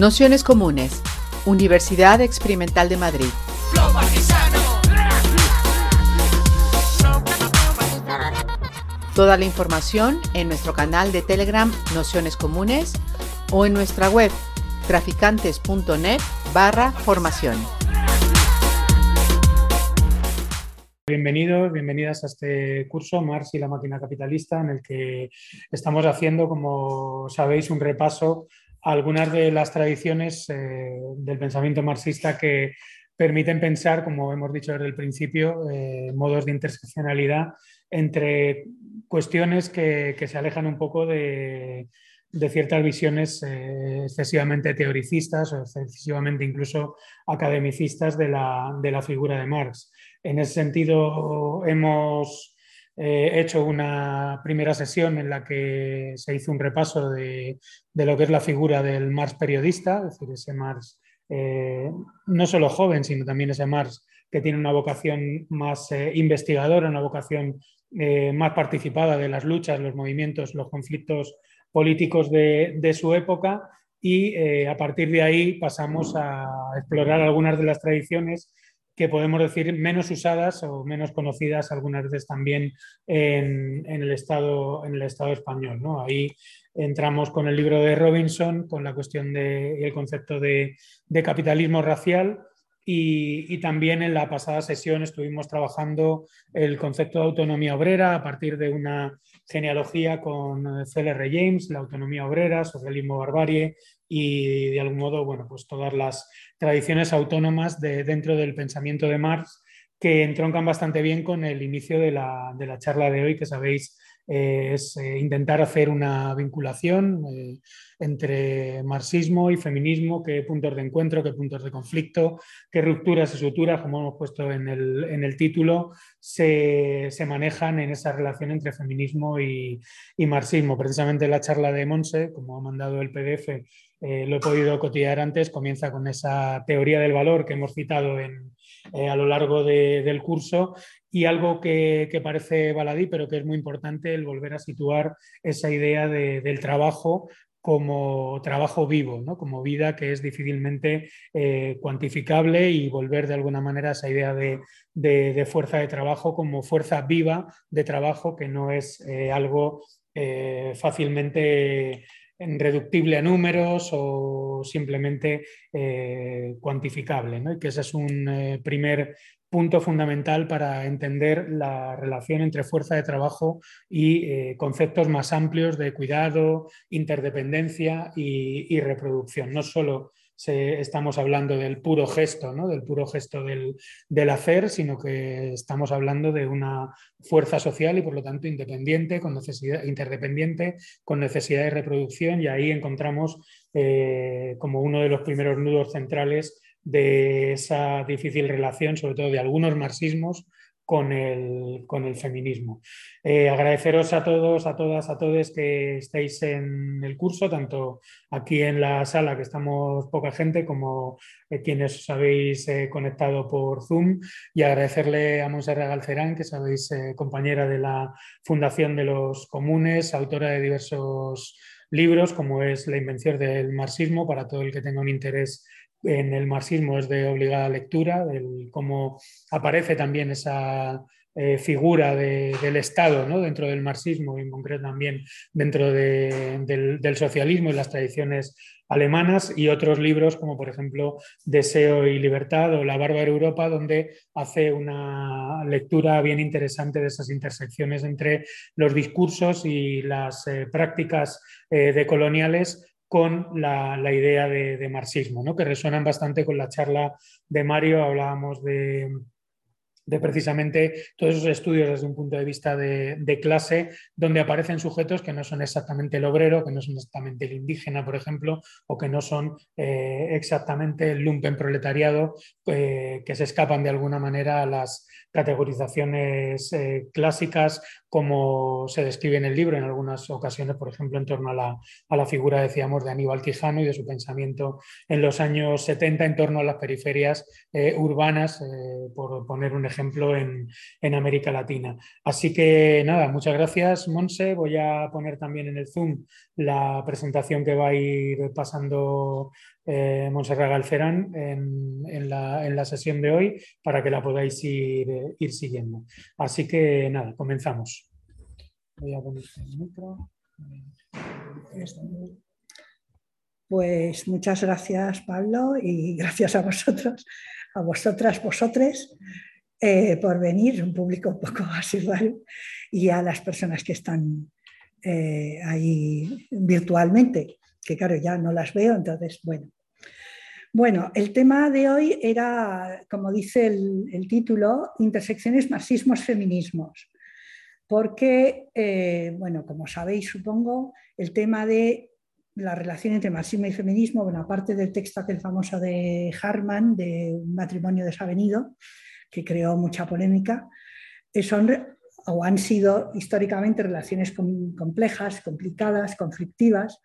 Nociones Comunes, Universidad Experimental de Madrid. Toda la información en nuestro canal de Telegram Nociones Comunes o en nuestra web traficantes.net barra formación. Bienvenidos, bienvenidas a este curso Marx y la máquina capitalista en el que estamos haciendo, como sabéis, un repaso algunas de las tradiciones eh, del pensamiento marxista que permiten pensar, como hemos dicho desde el principio, eh, modos de interseccionalidad entre cuestiones que, se alejan un poco de, ciertas visiones eh, excesivamente teoricistas o excesivamente incluso academicistas de la, de la figura de Marx. En ese sentido, hemos He hecho una primera sesión en la que se hizo un repaso de, lo que es la figura del Marx periodista, es decir, ese Marx eh, no solo joven, sino también ese Marx que tiene una vocación más eh, investigadora, una vocación eh, más participada de las luchas, los movimientos, los conflictos políticos de su época. Y a partir de ahí pasamos a explorar algunas de las tradiciones que podemos decir menos usadas o menos conocidas algunas veces también en, el, estado, en el Estado español. ¿no? Ahí entramos con el libro de Robinson, con la cuestión del concepto de, capitalismo racial. Y, también en la pasada sesión estuvimos trabajando el concepto de autonomía obrera a partir de una genealogía con CLR James, la autonomía obrera, socialismo barbarie y de algún modo, bueno, pues todas las tradiciones autónomas de, dentro del pensamiento de Marx que entroncan bastante bien con el inicio de la, de la charla de hoy, que sabéis eh, es eh, intentar hacer una vinculación eh, entre marxismo y feminismo, qué puntos de encuentro, qué puntos de conflicto, qué rupturas y suturas, como hemos puesto en el, en el título, se, se, manejan en esa relación entre feminismo y, y, marxismo. Precisamente la charla de Monse, como ha mandado el PDF, lo he podido cotillar antes, comienza con esa teoría del valor que hemos citado en, a lo largo de, del curso y algo que, parece baladí, pero que es muy importante, el volver a situar esa idea del trabajo como trabajo vivo, ¿no? como vida que es difícilmente eh, cuantificable y volver de alguna manera a esa idea de, fuerza de trabajo como fuerza viva de trabajo que no es eh, algo eh, fácilmente reductible a números o simplemente cuantificable. ¿no? Y que ese es un primer punto fundamental para entender la relación entre fuerza de trabajo y eh, conceptos más amplios de cuidado, interdependencia y, reproducción. No solo estamos hablando del puro gesto, ¿no? del puro gesto del, hacer, sino que estamos hablando de una fuerza social y por lo tanto independiente, con necesidad, interdependiente, con necesidad de reproducción y ahí encontramos eh, como uno de los primeros nudos centrales de esa difícil relación, sobre todo de algunos marxismos, con el, feminismo. Eh, agradeceros a todos, a todas, a todos que estéis en el curso, tanto aquí en la sala, que estamos poca gente, como eh, quienes os habéis eh, conectado por Zoom, y agradecerle a Monserrat Galcerán, que sabéis compañera de la Fundación de los Comunes, autora de diversos libros, como es La invención del marxismo, para todo el que tenga un interés en el marxismo es de obligada lectura, cómo aparece también esa eh, figura del Estado ¿no? dentro del marxismo y en concreto también dentro del, socialismo y las tradiciones alemanas y otros libros como por ejemplo Deseo y Libertad o La bárbara Europa donde hace una lectura bien interesante de esas intersecciones entre los discursos y las eh, prácticas eh, decoloniales con la, idea de, marxismo, ¿no? que resuenan bastante con la charla de Mario, hablábamos de, precisamente todos esos estudios desde un punto de vista de, clase, donde aparecen sujetos que no son exactamente el obrero, que no son exactamente el indígena, por ejemplo, o que no son eh, exactamente el lumpen proletariado, eh, que se escapan de alguna manera a las categorizaciones eh, clásicas como se describe en el libro en algunas ocasiones, por ejemplo, en torno a la, a la, figura, decíamos, de Aníbal Quijano y de su pensamiento en los años 70 en torno a las periferias urbanas, por poner un ejemplo ejemplo, en, América Latina. Así que nada, muchas gracias, Monse. Voy a poner también en el Zoom la presentación que va a ir pasando eh, Montserrat Galcerán en, la, sesión de hoy para que la podáis ir, ir siguiendo. Así que nada, comenzamos. Voy a poner el micro. Pues muchas gracias, Pablo, y gracias a vosotros, a vosotras, vosotres, eh, por venir, un público un poco igual, y a las personas que están eh, ahí virtualmente, que claro, ya no las veo, entonces, bueno. Bueno, el tema de hoy era, como dice el, título, intersecciones marxismos-feminismos, porque, eh, bueno, como sabéis, supongo, el tema de la relación entre marxismo y feminismo, bueno, aparte del texto aquel famoso de Harman, de un matrimonio desavenido, que creó mucha polémica, eh, son o han sido históricamente relaciones complejas, complicadas, conflictivas.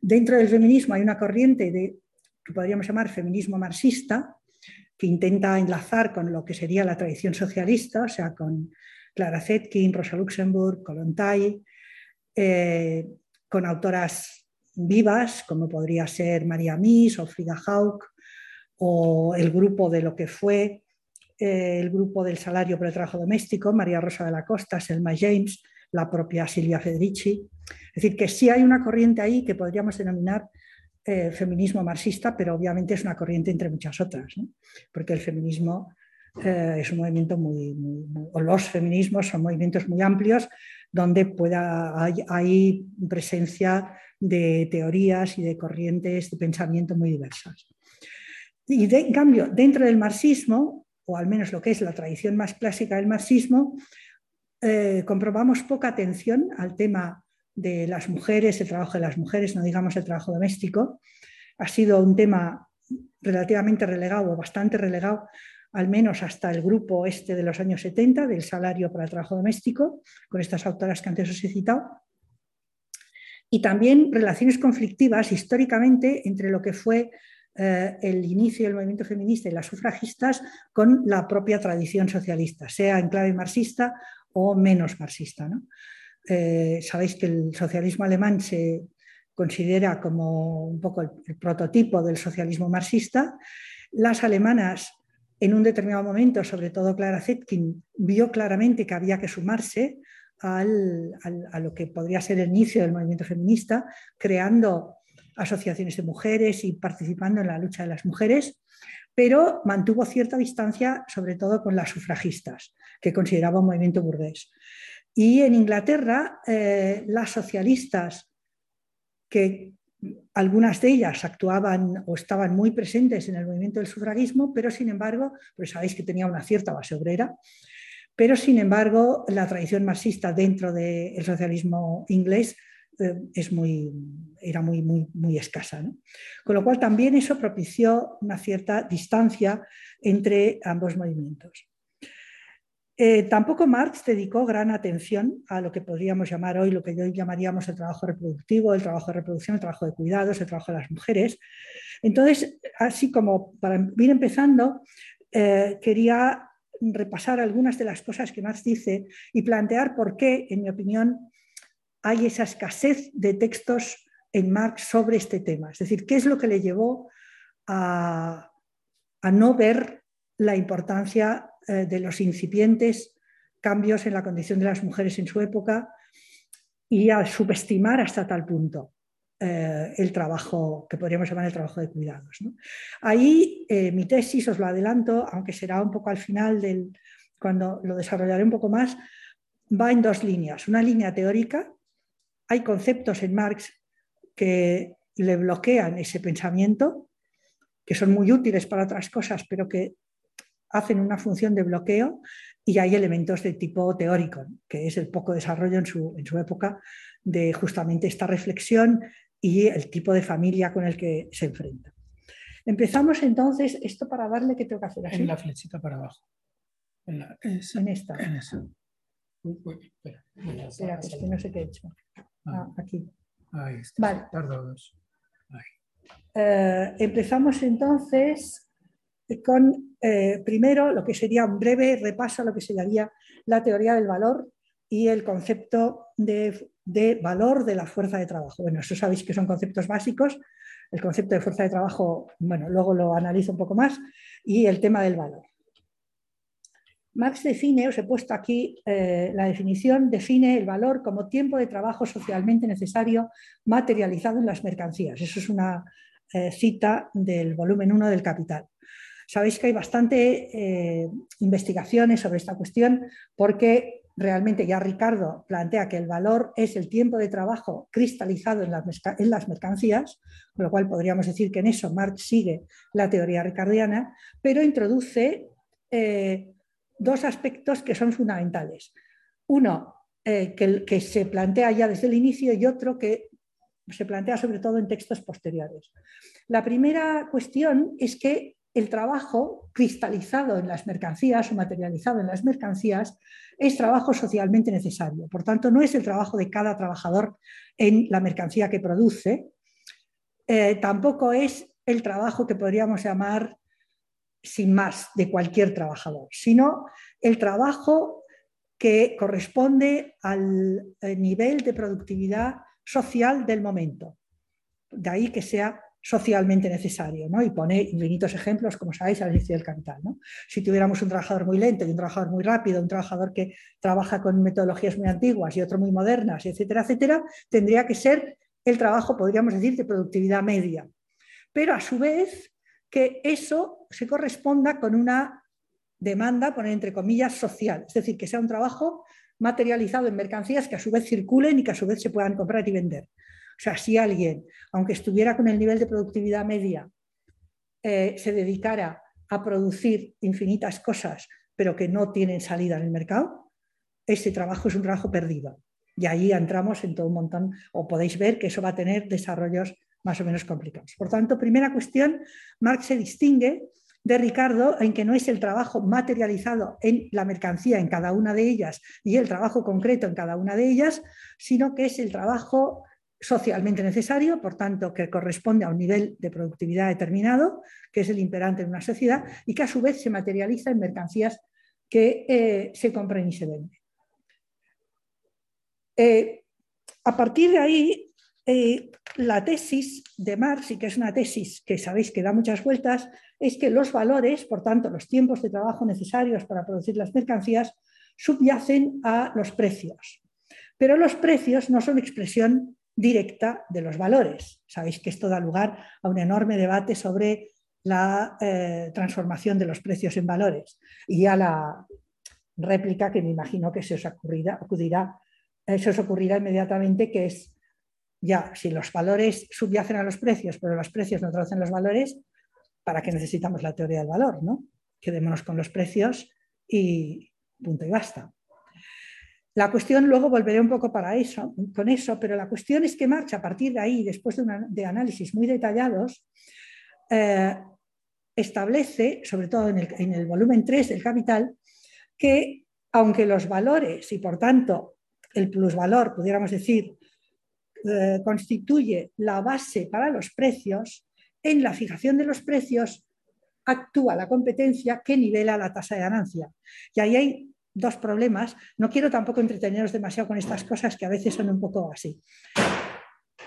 Dentro del feminismo hay una corriente de, que podríamos llamar feminismo marxista, que intenta enlazar con lo que sería la tradición socialista, o sea, con Clara Zetkin, Rosa Luxemburg, Kolontai, eh, con autoras vivas, como podría ser María Mies o Frida Haug, o el grupo de lo que fue eh, el grupo del salario por el trabajo doméstico, María Rosa de la Costa, Selma James, la propia Silvia Federici. Es decir, que sí hay una corriente ahí que podríamos denominar eh, feminismo marxista, pero obviamente es una corriente entre muchas otras, porque el feminismo eh, es un movimiento muy, o los feminismos son movimientos muy amplios donde pueda, hay, hay presencia de teorías y de corrientes de pensamiento muy diversas. Y en cambio, dentro del marxismo, o al menos lo que es la tradición más clásica del marxismo, eh, comprobamos poca atención al tema de las mujeres, el trabajo de las mujeres, no digamos el trabajo doméstico. Ha sido un tema relativamente relegado o bastante relegado, al menos hasta el grupo este de los años 70 del salario para el trabajo doméstico, con estas autoras que antes os he citado y también relaciones conflictivas históricamente entre lo que fue eh, el inicio del movimiento feminista y las sufragistas con la propia tradición socialista, sea en clave marxista o menos marxista. Eh, sabéis que el socialismo alemán se considera como un poco el prototipo del socialismo marxista. Las alemanas en un determinado momento, sobre todo Clara Zetkin, vio claramente que había que sumarse a lo que podría ser el inicio del movimiento feminista, creando asociaciones de mujeres y participando en la lucha de las mujeres, pero mantuvo cierta distancia, sobre todo con las sufragistas, que consideraba un movimiento burgués. Y en Inglaterra, eh, las socialistas, que algunas de ellas actuaban o estaban muy presentes en el movimiento del sufragismo, pero sin embargo, pues sabéis que tenía una cierta base obrera, pero, sin embargo, la tradición marxista dentro del socialismo inglés es muy, era muy, muy, muy escasa. Con lo cual, también eso propició una cierta distancia entre ambos movimientos. Eh, tampoco Marx dedicó gran atención a lo que podríamos llamar hoy, lo que hoy llamaríamos el trabajo reproductivo, el trabajo de reproducción, el trabajo de cuidados, el trabajo de las mujeres. Entonces, así como para ir empezando, eh, quería repasar algunas de las cosas que Marx dice y plantear por qué, en mi opinión, hay esa escasez de textos en Marx sobre este tema. Es decir, qué es lo que le llevó a, no ver la importancia eh, de los incipientes cambios en la condición de las mujeres en su época y a subestimar hasta tal punto eh, el trabajo que podríamos llamar el trabajo de cuidados. Ahí eh, mi tesis, os lo adelanto, aunque será un poco al final del, cuando lo desarrollaré un poco más, va en dos líneas. Una línea teórica, hay conceptos en Marx que le bloquean ese pensamiento, que son muy útiles para otras cosas, pero que hacen una función de bloqueo y hay elementos de tipo teórico, que es el poco desarrollo en su, en su época de justamente esta reflexión y el tipo de familia con el que se enfrenta. Empezamos entonces, esto para darle que tengo que hacer así. En la flechita para abajo. En, esta. En esa. Uy, espera. espera es que no sé qué he hecho. Ah, aquí. Ahí está. Vale. Tarda dos. Eh, empezamos entonces con eh, primero lo que sería un breve repaso a lo que sería la teoría del valor y el concepto de, de, valor de la fuerza de trabajo. Bueno, eso sabéis que son conceptos básicos. El concepto de fuerza de trabajo, bueno, luego lo analizo un poco más, y el tema del valor. Marx define, os he puesto aquí eh, la definición, define el valor como tiempo de trabajo socialmente necesario materializado en las mercancías. Eso es una eh, cita del volumen 1 del Capital. Sabéis que hay bastante eh, investigaciones sobre esta cuestión porque realmente ya Ricardo plantea que el valor es el tiempo de trabajo cristalizado en las, mercancías, con lo cual podríamos decir que en eso Marx sigue la teoría ricardiana, pero introduce dos aspectos que son fundamentales. Uno, eh, que, se plantea ya desde el inicio y otro que se plantea sobre todo en textos posteriores. La primera cuestión es que el trabajo cristalizado en las mercancías o materializado en las mercancías es trabajo socialmente necesario. Por tanto, no es el trabajo de cada trabajador en la mercancía que produce, eh, tampoco es el trabajo que podríamos llamar sin más de cualquier trabajador, sino el trabajo que corresponde al eh, nivel de productividad social del momento. De ahí que sea socialmente necesario, ¿no? Y pone infinitos ejemplos, como sabéis, al inicio del capital. Si tuviéramos un trabajador muy lento y un trabajador muy rápido, un trabajador que trabaja con metodologías muy antiguas y otro muy modernas, etcétera, etcétera, tendría que ser el trabajo, podríamos decir, de productividad media. Pero a su vez, que eso se corresponda con una demanda, poner entre comillas, social, es decir, que sea un trabajo materializado en mercancías que a su vez circulen y que a su vez se puedan comprar y vender. O sea, si alguien, aunque estuviera con el nivel de productividad media, eh, se dedicara a producir infinitas cosas, pero que no tienen salida en el mercado, ese trabajo es un trabajo perdido. Y ahí entramos en todo un montón, o podéis ver que eso va a tener desarrollos más o menos complicados. Por tanto, primera cuestión, Marx se distingue de Ricardo en que no es el trabajo materializado en la mercancía en cada una de ellas y el trabajo concreto en cada una de ellas, sino que es el trabajo socialmente necesario, por tanto, que corresponde a un nivel de productividad determinado, que es el imperante en una sociedad, y que a su vez se materializa en mercancías que eh, se compran y se venden. Eh, a partir de ahí, eh, la tesis de Marx, y que es una tesis que sabéis que da muchas vueltas, es que los valores, por tanto, los tiempos de trabajo necesarios para producir las mercancías, subyacen a los precios. Pero los precios no son expresión directa de los valores. Sabéis que esto da lugar a un enorme debate sobre la eh, transformación de los precios en valores y a la réplica que me imagino que se os acudirá, se os ocurrirá inmediatamente, que es ya, si los valores subyacen a los precios, pero los precios no traducen los valores, ¿para qué necesitamos la teoría del valor? ¿no? Quedémonos con los precios y punto y basta. La cuestión, luego volveré un poco para eso, con eso, pero la cuestión es que marcha a partir de ahí, después de, análisis muy detallados, eh, establece, sobre todo en el, en el volumen 3 del capital, que aunque los valores y por tanto el plusvalor, pudiéramos decir, eh, constituye la base para los precios, en la fijación de los precios actúa la competencia que nivela la tasa de ganancia. Y ahí hay dos problemas. No quiero tampoco entreteneros demasiado con estas cosas que a veces son un poco así.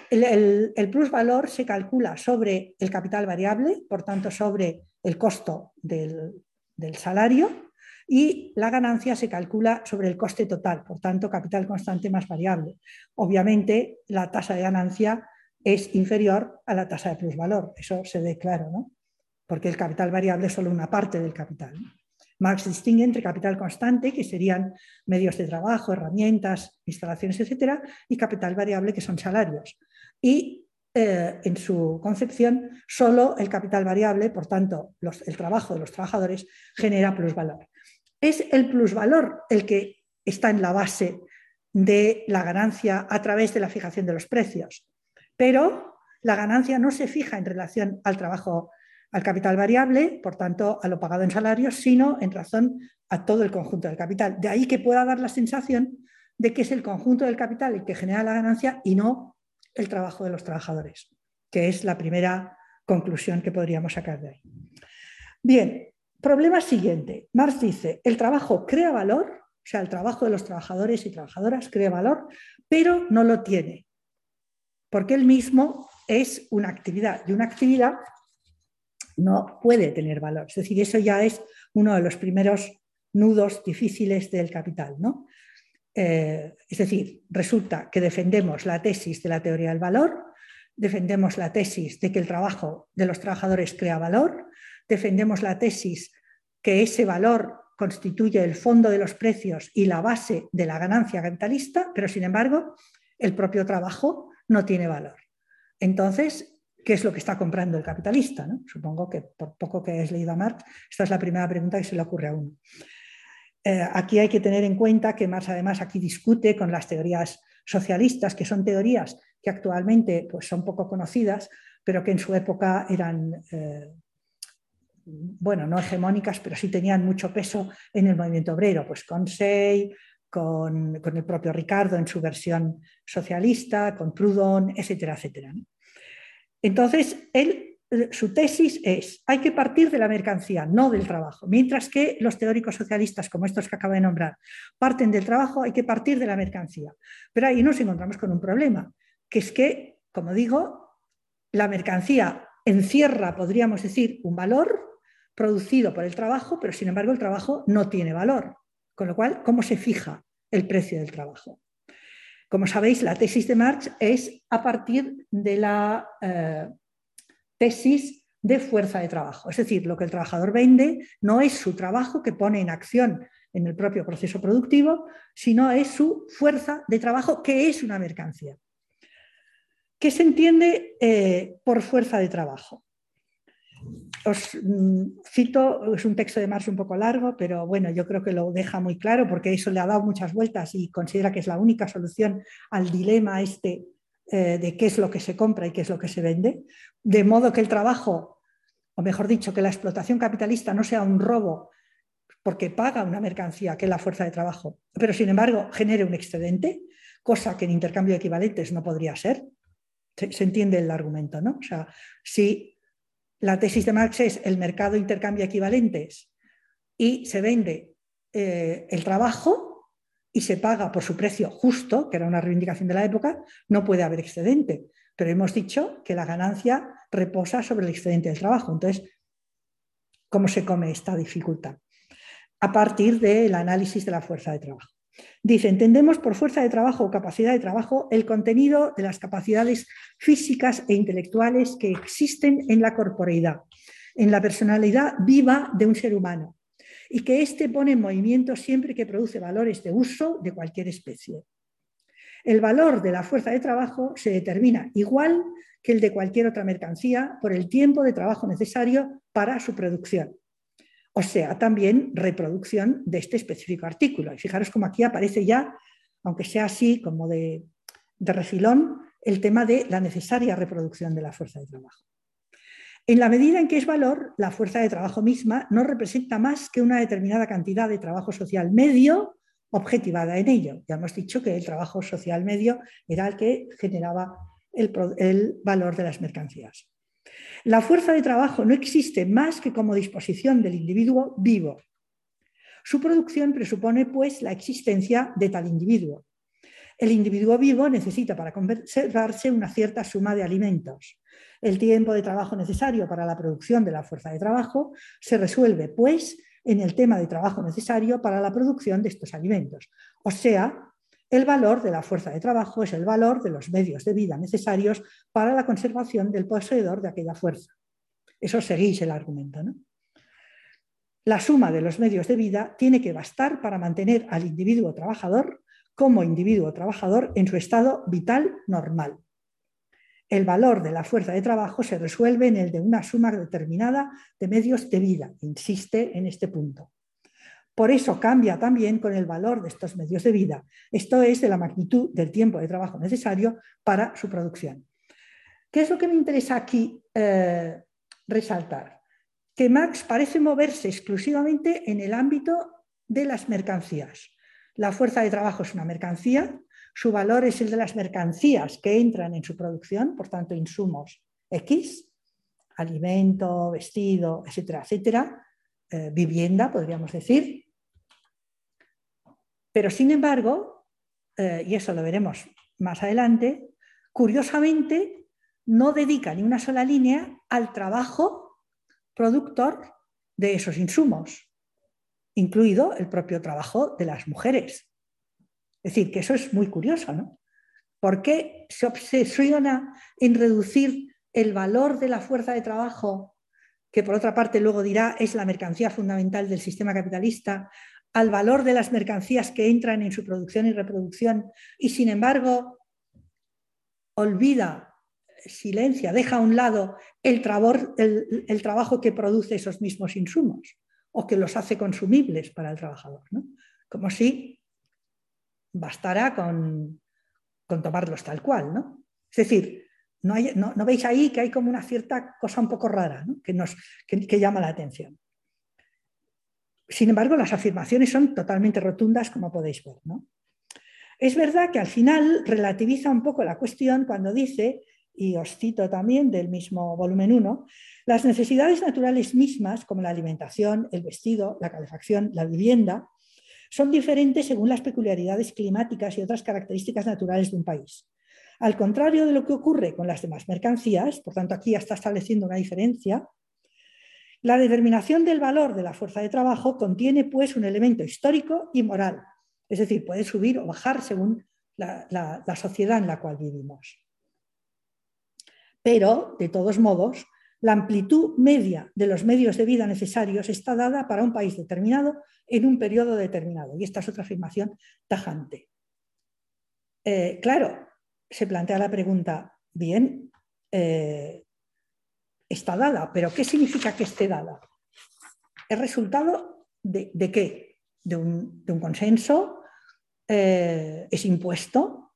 El, el, el plusvalor se calcula sobre el capital variable, por tanto sobre el costo del, del salario, y la ganancia se calcula sobre el coste total, por tanto, capital constante más variable. Obviamente, la tasa de ganancia es inferior a la tasa de plusvalor, eso se ve claro, ¿no? porque el capital variable es solo una parte del capital. Marx distingue entre capital constante, que serían medios de trabajo, herramientas, instalaciones, etcétera, y capital variable, que son salarios. Y eh, en su concepción, solo el capital variable, por tanto, el trabajo de los trabajadores, genera plusvalor es el plusvalor el que está en la base de la ganancia a través de la fijación de los precios. Pero la ganancia no se fija en relación al trabajo, al capital variable, por tanto, a lo pagado en salarios, sino en razón a todo el conjunto del capital. De ahí que pueda dar la sensación de que es el conjunto del capital el que genera la ganancia y no el trabajo de los trabajadores, que es la primera conclusión que podríamos sacar de ahí. Bien, problema siguiente. Marx dice, el trabajo crea valor, o sea, el trabajo de los trabajadores y trabajadoras crea valor, pero no lo tiene, porque él mismo es una actividad y una actividad no puede tener valor. Es decir, eso ya es uno de los primeros nudos difíciles del capital. ¿no? Eh, es decir, resulta que defendemos la tesis de la teoría del valor, defendemos la tesis de que el trabajo de los trabajadores crea valor, defendemos la tesis que ese valor constituye el fondo de los precios y la base de la ganancia capitalista, pero sin embargo el propio trabajo no tiene valor. Entonces, ¿qué es lo que está comprando el capitalista? Supongo que por poco que hayas leído a Marx, esta es la primera pregunta que se le ocurre a uno. Eh, aquí hay que tener en cuenta que Marx además aquí discute con las teorías socialistas, que son teorías que actualmente pues, son poco conocidas, pero que en su época eran, eh, bueno, no hegemónicas, pero sí tenían mucho peso en el movimiento obrero, pues con Say, con, el propio Ricardo en su versión socialista, con Proudhon, etcétera, etcétera. Entonces, su tesis es, hay que partir de la mercancía, no del trabajo. Mientras que los teóricos socialistas, como estos que acabo de nombrar, parten del trabajo, hay que partir de la mercancía. Pero ahí nos encontramos con un problema, que es que, como digo, la mercancía encierra, podríamos decir, un valor producido por el trabajo, pero sin embargo el trabajo no tiene valor. Con lo cual, ¿cómo se fija el precio del trabajo? Como sabéis, la tesis de Marx es a partir de la eh, tesis de fuerza de trabajo. Es decir, lo que el trabajador vende no es su trabajo que pone en acción en el propio proceso productivo, sino es su fuerza de trabajo, que es una mercancía. ¿Qué se entiende eh, por fuerza de trabajo? Os mm, cito, es un texto de Marx un poco largo, pero bueno, yo creo que lo deja muy claro porque eso le ha dado muchas vueltas y considera que es la única solución al dilema este eh, de qué es lo que se compra y qué es lo que se vende, de modo que el trabajo, o mejor dicho, que la explotación capitalista no sea un robo porque paga una mercancía que es la fuerza de trabajo, pero sin embargo genere un excedente, cosa que en intercambio de equivalentes no podría ser. Se, entiende el argumento, ¿no? O sea, si la tesis de Marx es el mercado intercambia equivalentes y se vende eh, el trabajo, y se paga por su precio justo, que era una reivindicación de la época, no puede haber excedente. Pero hemos dicho que la ganancia reposa sobre el excedente del trabajo. Entonces, ¿cómo se come esta dificultad? A partir del análisis de la fuerza de trabajo. Dice, entendemos por fuerza de trabajo o capacidad de trabajo el contenido de las capacidades físicas e intelectuales que existen en la corporeidad, en la personalidad viva de un ser humano, y que éste pone en movimiento siempre que produce valores de uso de cualquier especie. El valor de la fuerza de trabajo se determina igual que el de cualquier otra mercancía por el tiempo de trabajo necesario para su producción, o sea, también reproducción de este específico artículo. Y fijaros cómo aquí aparece ya, aunque sea así como de, de refilón, el tema de la necesaria reproducción de la fuerza de trabajo. En la medida en que es valor, la fuerza de trabajo misma no representa más que una determinada cantidad de trabajo social medio objetivada en ello. Ya hemos dicho que el trabajo social medio era el que generaba el valor de las mercancías. La fuerza de trabajo no existe más que como disposición del individuo vivo. Su producción presupone, pues, la existencia de tal individuo. El individuo vivo necesita para conservarse una cierta suma de alimentos. El tiempo de trabajo necesario para la producción de la fuerza de trabajo se resuelve, pues, en el tema de trabajo necesario para la producción de estos alimentos. O sea, el valor de la fuerza de trabajo es el valor de los medios de vida necesarios para la conservación del poseedor de aquella fuerza. Eso seguís el argumento, ¿no? La suma de los medios de vida tiene que bastar para mantener al individuo trabajador como individuo trabajador en su estado vital normal el valor de la fuerza de trabajo se resuelve en el de una suma determinada de medios de vida. Insiste en este punto. Por eso cambia también con el valor de estos medios de vida. Esto es de la magnitud del tiempo de trabajo necesario para su producción. ¿Qué es lo que me interesa aquí eh, resaltar? Que Marx parece moverse exclusivamente en el ámbito de las mercancías. La fuerza de trabajo es una mercancía, su valor es el de las mercancías que entran en su producción, por tanto, insumos X. alimento, vestido, etcétera, etcétera, eh, vivienda, podríamos decir. Pero sin embargo, eh, y eso lo veremos más adelante, curiosamente no dedica ni una sola línea al trabajo productor de esos insumos, incluido el propio trabajo de las mujeres. Es decir, que eso es muy curioso, ¿no? ¿Por qué se obsesiona en reducir el valor de la fuerza de trabajo, que por otra parte luego dirá es la mercancía fundamental del sistema capitalista, al valor de las mercancías que entran en su producción y reproducción y sin embargo olvida, silencia, deja a un lado el, trabajo que produce esos mismos insumos o que los hace consumibles para el trabajador. Como si bastara con, tomarlos tal cual. ¿no? Es decir, no, veis ahí que hay como una cierta cosa un poco rara que, nos, que llama la atención. Sin embargo, las afirmaciones son totalmente rotundas, como podéis ver. Es verdad que al final relativiza un poco la cuestión cuando dice, y os cito también del mismo volumen 1, las necesidades naturales mismas, como la alimentación, el vestido, la calefacción, la vivienda, son diferentes según las peculiaridades climáticas y otras características naturales de un país. Al contrario de lo que ocurre con las demás mercancías, por tanto aquí ya está estableciendo una diferencia, la determinación del valor de la fuerza de trabajo contiene pues un elemento histórico y moral, es decir, puede subir o bajar según la, sociedad en la cual vivimos. Pero, de todos modos, la amplitud media de los medios de vida necesarios está dada para un país determinado en un periodo determinado. Y esta es otra afirmación tajante. Eh, claro, se plantea la pregunta, bien, eh, está dada, pero ¿qué significa que esté dada? ¿Es resultado de, qué? de un, consenso, eh, es impuesto,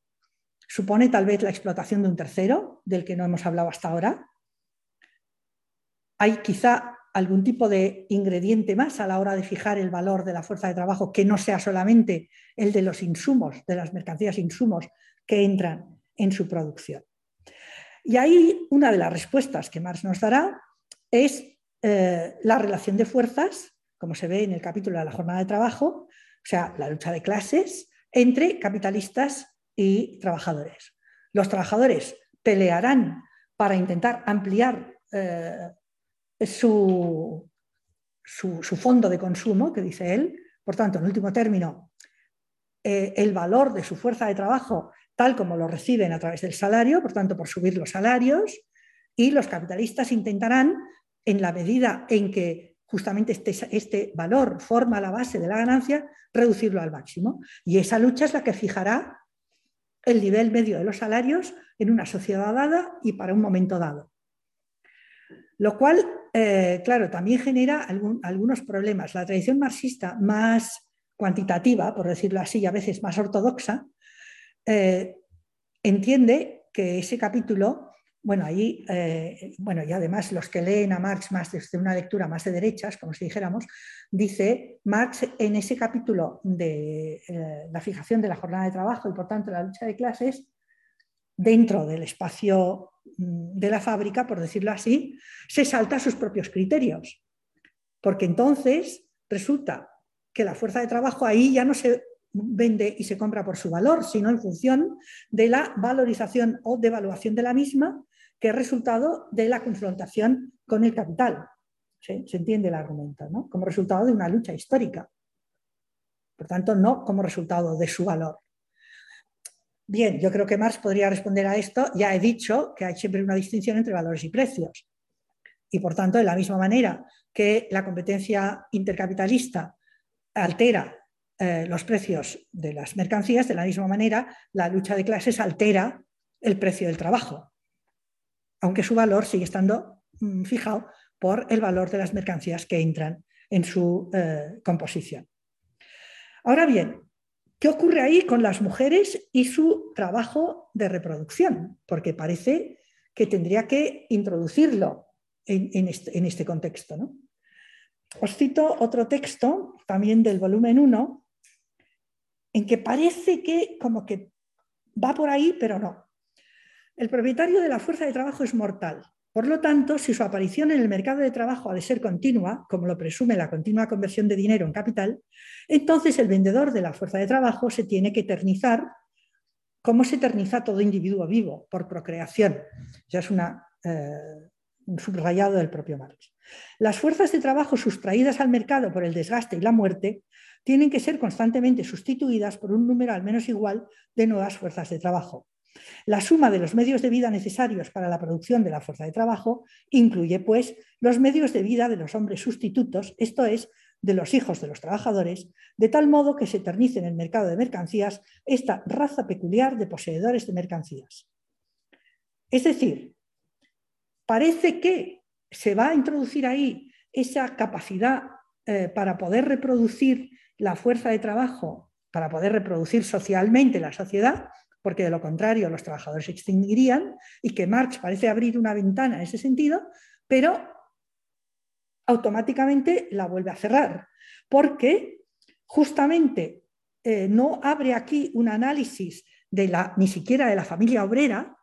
supone tal vez la explotación de un tercero, del que no hemos hablado hasta ahora. Hay quizá algún tipo de ingrediente más a la hora de fijar el valor de la fuerza de trabajo que no sea solamente el de los insumos, de las mercancías insumos que entran en su producción. Y ahí una de las respuestas que Marx nos dará es eh, la relación de fuerzas, como se ve en el capítulo de la jornada de trabajo, o sea, la lucha de clases, entre capitalistas y trabajadores. Los trabajadores pelearán para intentar ampliar eh, su, fondo de consumo, que dice él. Por tanto, en último término, eh, el valor de su fuerza de trabajo tal como lo reciben a través del salario, por tanto, por subir los salarios, y los capitalistas intentarán, en la medida en que justamente este, este, valor forma la base de la ganancia, reducirlo al máximo. Y esa lucha es la que fijará el nivel medio de los salarios en una sociedad dada y para un momento dado. Lo cual, eh, claro, también genera algunos problemas. La tradición marxista más cuantitativa, por decirlo así, y a veces más ortodoxa, eh, entiende que ese capítulo bueno, ahí, eh, bueno, y además los que leen a Marx más desde una lectura más de derechas, como si dijéramos, dice Marx en ese capítulo de eh, la fijación de la jornada de trabajo y por tanto la lucha de clases, dentro del espacio mm, de la fábrica, por decirlo así, se salta sus propios criterios. Porque entonces resulta que la fuerza de trabajo ahí ya no se vende y se compra por su valor, sino en función de la valorización o devaluación de la misma que es resultado de la confrontación con el capital. ¿Se, entiende el argumento? ¿no? Como resultado de una lucha histórica. Por tanto, no como resultado de su valor. Bien, yo creo que Marx podría responder a esto. Ya he dicho que hay siempre una distinción entre valores y precios. Y por tanto, de la misma manera que la competencia intercapitalista altera eh, los precios de las mercancías, de la misma manera la lucha de clases altera el precio del trabajo aunque su valor sigue estando mm, fijado por el valor de las mercancías que entran en su eh, composición. Ahora bien, ¿qué ocurre ahí con las mujeres y su trabajo de reproducción? Porque parece que tendría que introducirlo en, este, este, contexto. Os cito otro texto, también del volumen 1, en que parece que como que va por ahí, pero no. El propietario de la fuerza de trabajo es mortal. Por lo tanto, si su aparición en el mercado de trabajo ha de ser continua, como lo presume la continua conversión de dinero en capital, entonces el vendedor de la fuerza de trabajo se tiene que eternizar como se eterniza todo individuo vivo, por procreación. Ya es eh, un subrayado del propio Marx. Las fuerzas de trabajo sustraídas al mercado por el desgaste y la muerte tienen que ser constantemente sustituidas por un número al menos igual de nuevas fuerzas de trabajo. La suma de los medios de vida necesarios para la producción de la fuerza de trabajo incluye, pues, los medios de vida de los hombres sustitutos, esto es, de los hijos de los trabajadores, de tal modo que se eternice en el mercado de mercancías esta raza peculiar de poseedores de mercancías. Es decir, parece que se va a introducir ahí esa capacidad eh, para poder reproducir la fuerza de trabajo, para poder reproducir socialmente la sociedad, porque de lo contrario los trabajadores se extinguirían y que Marx parece abrir una ventana en ese sentido, pero automáticamente la vuelve a cerrar, porque justamente eh, no abre aquí un análisis de la, ni siquiera de la familia obrera,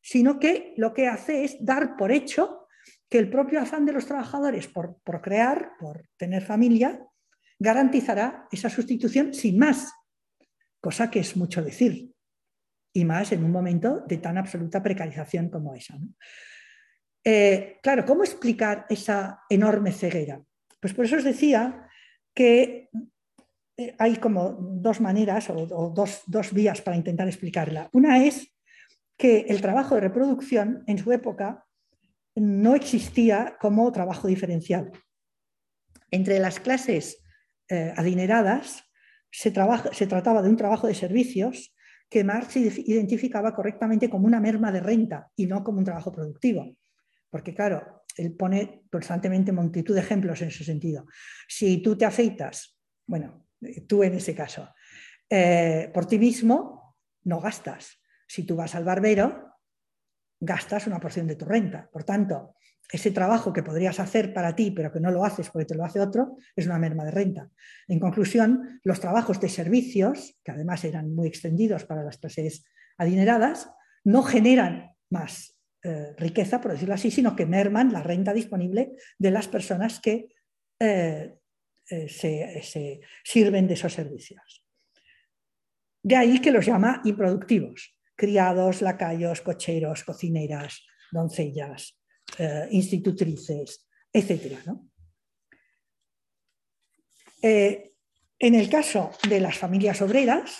sino que lo que hace es dar por hecho que el propio afán de los trabajadores por, por crear, por tener familia, garantizará esa sustitución sin más, cosa que es mucho decir y más en un momento de tan absoluta precarización como esa. Eh, claro, ¿cómo explicar esa enorme ceguera? Pues por eso os decía que eh, hay como dos maneras o, dos, dos vías para intentar explicarla. Una es que el trabajo de reproducción en su época no existía como trabajo diferencial. Entre las clases eh, adineradas se, se, trataba de un trabajo de servicios que Marx identificaba correctamente como una merma de renta y no como un trabajo productivo. Porque claro, él pone constantemente multitud de ejemplos en ese sentido. Si tú te afeitas, bueno, tú en ese caso, eh, por ti mismo, no gastas. Si tú vas al barbero, gastas una porción de tu renta. Por tanto, ese trabajo que podrías hacer para ti, pero que no lo haces porque te lo hace otro, es una merma de renta. En conclusión, los trabajos de servicios, que además eran muy extendidos para las clases adineradas, no generan más eh, riqueza, por decirlo así, sino que merman la renta disponible de las personas que eh, eh, se sirven de esos servicios. De ahí que los llama improductivos, criados, lacayos, cocheros, cocineras, doncellas, eh, institutrices, etc. Eh, en el caso de las familias obreras,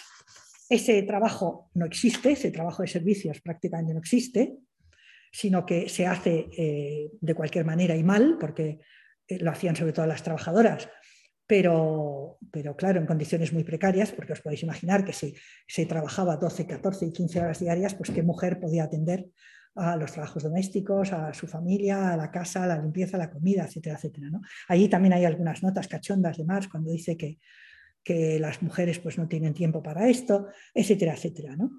ese trabajo no existe, ese trabajo de servicios prácticamente no existe, sino que se hace eh, de cualquier manera y mal, porque lo hacían sobre todo las trabajadoras, pero, pero, claro, en condiciones muy precarias, porque os podéis imaginar que si se trabajaba 12, 14 y 15 horas diarias, pues qué mujer podía atender a los trabajos domésticos, a su familia, a la casa, a la limpieza, a la comida, etcétera, etcétera. ¿no? Allí también hay algunas notas cachondas de Marx cuando dice que, que las mujeres pues, no tienen tiempo para esto, etcétera, etcétera. ¿no?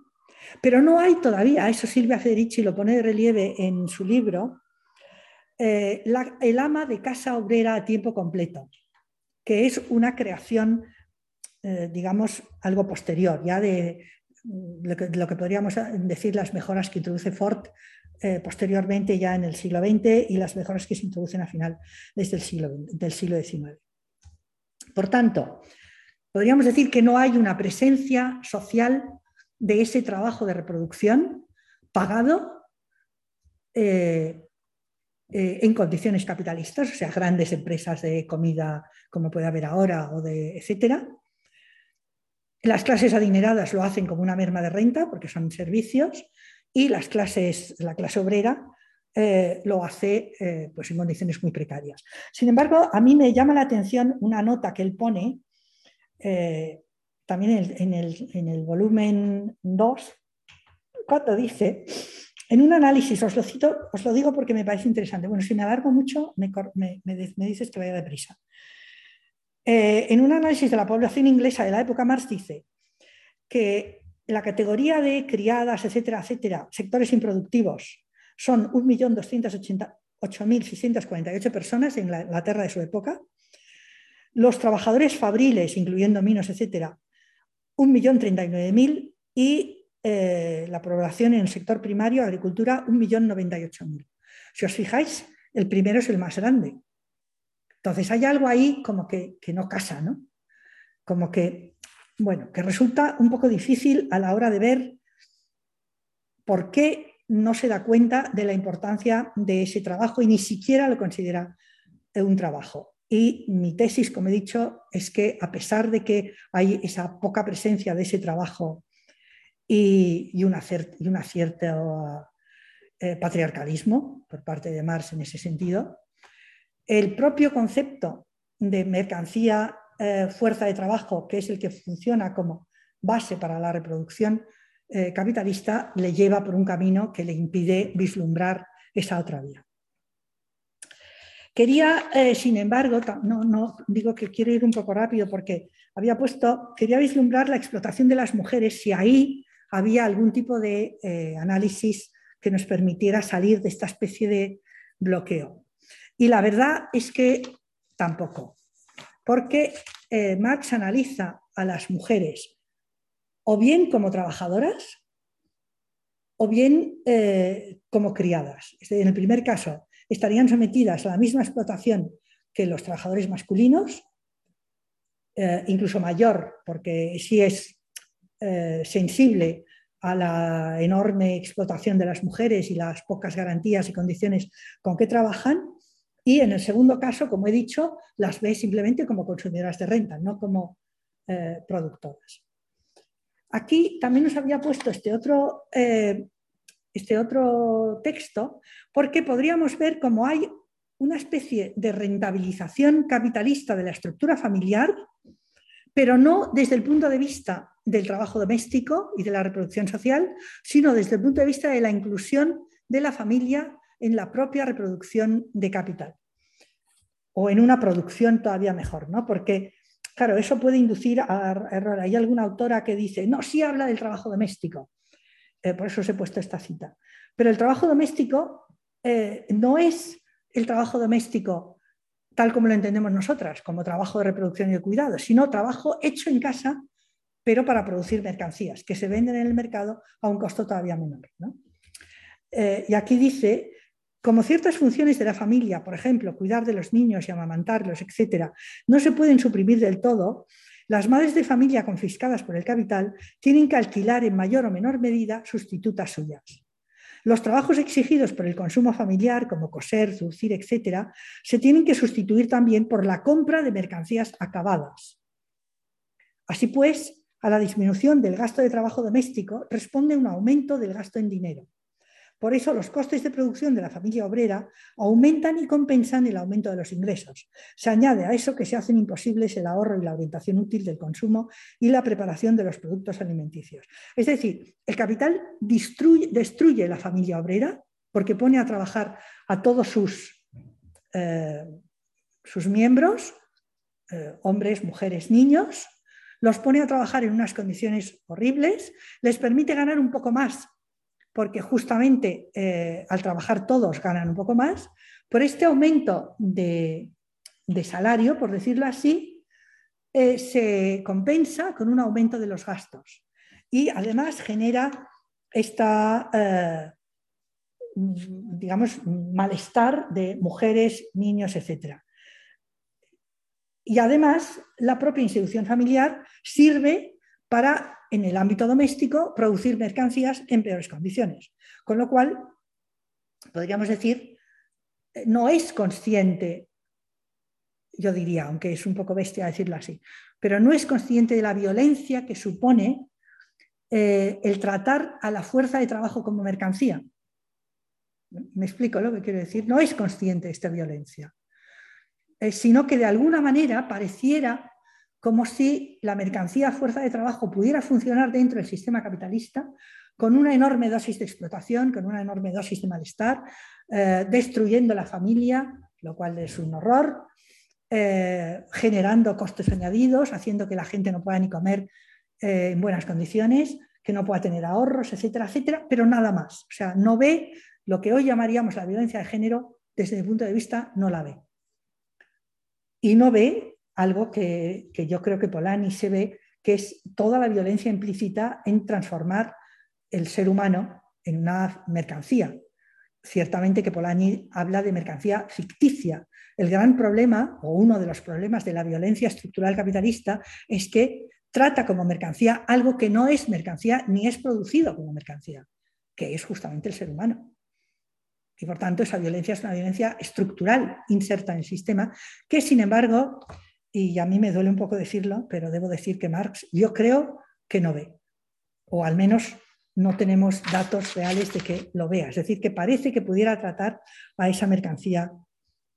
Pero no hay todavía, eso Silvia Federici lo pone de relieve en su libro, eh, el ama de casa obrera a tiempo completo, que es una creación, eh, digamos, algo posterior, ya de lo que, podríamos decir las mejoras que introduce Ford eh, posteriormente ya en el siglo XX y las mejoras que se introducen al final desde el siglo, del siglo XIX. Por tanto, podríamos decir que no hay una presencia social de ese trabajo de reproducción pagado eh, eh, en condiciones capitalistas, o sea, grandes empresas de comida como puede haber ahora o de etcétera, las clases adineradas lo hacen como una merma de renta porque son servicios y las clases, la clase obrera eh, lo hace eh, pues en condiciones muy precarias. Sin embargo, a mí me llama la atención una nota que él pone eh, también en el, volumen 2, cuando dice, en un análisis, os lo cito, os lo digo porque me parece interesante. Bueno, si me alargo mucho, me, me dices que vaya deprisa. Eh, en un análisis de la población inglesa de la época Marx dice que la categoría de criadas, etcétera, etcétera, sectores improductivos, son 1.288.648 personas en la Inglaterra de su época. Los trabajadores fabriles, incluyendo minos, etcétera, 1.039.000 y eh, la población en el sector primario, agricultura, 1.098.000. Si os fijáis, el primero es el más grande. Entonces hay algo ahí como que, que no casa, ¿no? Como que, bueno, que resulta un poco difícil a la hora de ver por qué no se da cuenta de la importancia de ese trabajo y ni siquiera lo considera un trabajo. Y mi tesis, como he dicho, es que a pesar de que hay esa poca presencia de ese trabajo y, y una cierta eh, patriarcalismo por parte de Marx en ese sentido, el propio concepto de mercancía, eh, fuerza de trabajo, que es el que funciona como base para la reproducción eh, capitalista, le lleva por un camino que le impide vislumbrar esa otra vía. Quería, sin embargo, no, no, digo que quiero ir un poco rápido porque había puesto, quería vislumbrar la explotación de las mujeres si ahí había algún tipo de análisis que nos permitiera salir de esta especie de bloqueo. Y la verdad es que tampoco, porque eh, Marx analiza a las mujeres o bien como trabajadoras o bien eh, como criadas. En el primer caso, estarían sometidas a la misma explotación que los trabajadores masculinos, eh, incluso mayor, porque sí es sensible a la enorme explotación de las mujeres y las pocas garantías y condiciones con que trabajan. Y en el segundo caso, como he dicho, las ve simplemente como consumidoras de renta, no como eh, productoras. Aquí también nos había puesto este otro, eh, este otro texto porque podríamos ver cómo hay una especie de rentabilización capitalista de la estructura familiar, pero no desde el punto de vista del trabajo doméstico y de la reproducción social, sino desde el punto de vista de la inclusión de la familia en la propia reproducción de capital o en una producción todavía mejor, ¿no? Porque, claro, eso puede inducir a error. Hay alguna autora que dice, no, sí habla del trabajo doméstico. Eh, por eso os he puesto esta cita. Pero el trabajo doméstico eh, no es el trabajo doméstico tal como lo entendemos nosotras, como trabajo de reproducción y de cuidado, sino trabajo hecho en casa pero para producir mercancías que se venden en el mercado a un costo todavía menor. Eh, y aquí dice, como ciertas funciones de la familia, por ejemplo, cuidar de los niños y amamantarlos, etc., no se pueden suprimir del todo, las madres de familia confiscadas por el capital tienen que alquilar en mayor o menor medida sustitutas suyas. Los trabajos exigidos por el consumo familiar, como coser, zurcir, etc., se tienen que sustituir también por la compra de mercancías acabadas. Así pues, a la disminución del gasto de trabajo doméstico responde un aumento del gasto en dinero. Por eso los costes de producción de la familia obrera aumentan y compensan el aumento de los ingresos. Se añade a eso que se hacen imposibles el ahorro y la orientación útil del consumo y la preparación de los productos alimenticios. Es decir, el capital destruye, la familia obrera porque pone a trabajar a todos sus, eh, sus miembros, eh, hombres, mujeres, niños, los pone a trabajar en unas condiciones horribles, les permite ganar un poco más, porque justamente eh, al trabajar todos ganan un poco más, por este aumento de, salario, por decirlo así, eh, se compensa con un aumento de los gastos y además genera esta, eh, digamos, malestar de mujeres, niños, etc. Y además, la propia institución familiar sirve para, en el ámbito doméstico, producir mercancías en peores condiciones. Con lo cual, podríamos decir, no es consciente, yo diría, aunque es un poco bestia decirlo así, pero no es consciente de la violencia que supone eh, el tratar a la fuerza de trabajo como mercancía. Me explico lo que quiero decir. No es consciente de esta violencia. Eh, sino que de alguna manera pareciera como si la mercancía fuerza de trabajo pudiera funcionar dentro del sistema capitalista con una enorme dosis de explotación, con una enorme dosis de malestar, eh, destruyendo la familia, lo cual es un horror, eh, generando costes añadidos, haciendo que la gente no pueda ni comer en buenas condiciones, que no pueda tener ahorros, etcétera, etcétera, pero nada más. O sea, no ve lo que hoy llamaríamos la violencia de género, desde mi punto de vista, no la ve y no ve algo que, yo creo que Polanyi se ve, que es toda la violencia implícita en transformar el ser humano en una mercancía. ciertamente que Polanyi habla de mercancía ficticia. El gran problema, o uno de los problemas de la violencia estructural capitalista, es que trata como mercancía algo que no es mercancía ni es producido como mercancía, que es justamente el ser humano. Y por tanto, esa violencia es una violencia estructural inserta en el sistema, que sin embargo, y a mí me duele un poco decirlo, pero debo decir que Marx, yo creo que no ve, o al menos no tenemos datos reales de que lo vea. Es decir, que parece que pudiera tratar a esa mercancía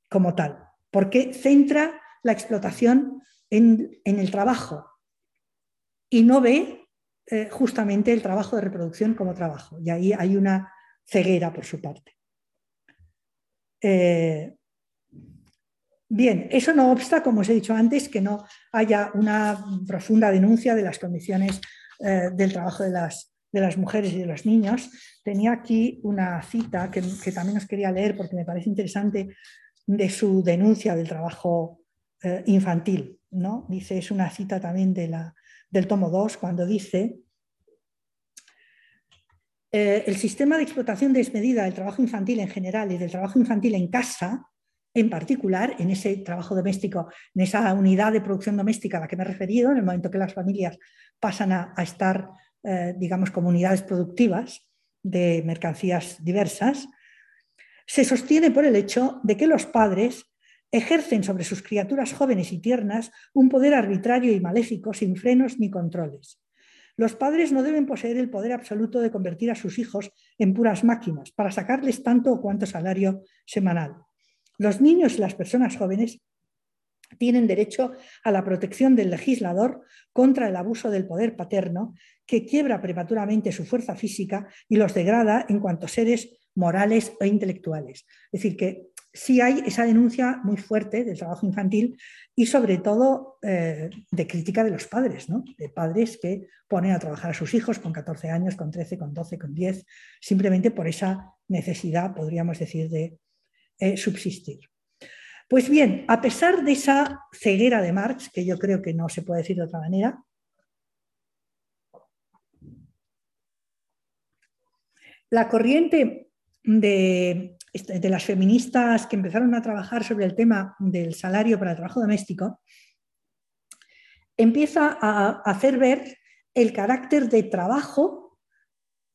como tal, porque centra la explotación en, el trabajo y no ve eh, justamente el trabajo de reproducción como trabajo. Y ahí hay una ceguera por su parte. Eh, bien, eso no obsta, como os he dicho antes, que no haya una profunda denuncia de las condiciones eh, del trabajo de las, mujeres y de los niños. Tenía aquí una cita que, también os quería leer porque me parece interesante de su denuncia del trabajo eh, infantil. ¿no? Dice, es una cita también del tomo 2, cuando dice eh, el sistema de explotación desmedida del trabajo infantil en general y del trabajo infantil en casa, en particular, en ese trabajo doméstico, en esa unidad de producción doméstica a la que me he referido, en el momento que las familias pasan a, estar, eh, digamos, como unidades productivas de mercancías diversas, se sostiene por el hecho de que los padres ejercen sobre sus criaturas jóvenes y tiernas un poder arbitrario y maléfico sin frenos ni controles. Los padres no deben poseer el poder absoluto de convertir a sus hijos en puras máquinas para sacarles tanto o cuanto salario semanal. Los niños y las personas jóvenes tienen derecho a la protección del legislador contra el abuso del poder paterno que quiebra prematuramente su fuerza física y los degrada en cuanto seres morales e intelectuales. Es decir, que sí hay esa denuncia muy fuerte del trabajo infantil y sobre todo eh, de crítica de los padres, de padres que ponen a trabajar a sus hijos con 14 años, con 13, con 12, con 10, simplemente por esa necesidad, podríamos decir, de eh, subsistir. Pues bien, a pesar de esa ceguera de Marx, que yo creo que no se puede decir de otra manera, la corriente de de las feministas que empezaron a trabajar sobre el tema del salario para el trabajo doméstico, empieza a hacer ver el carácter de trabajo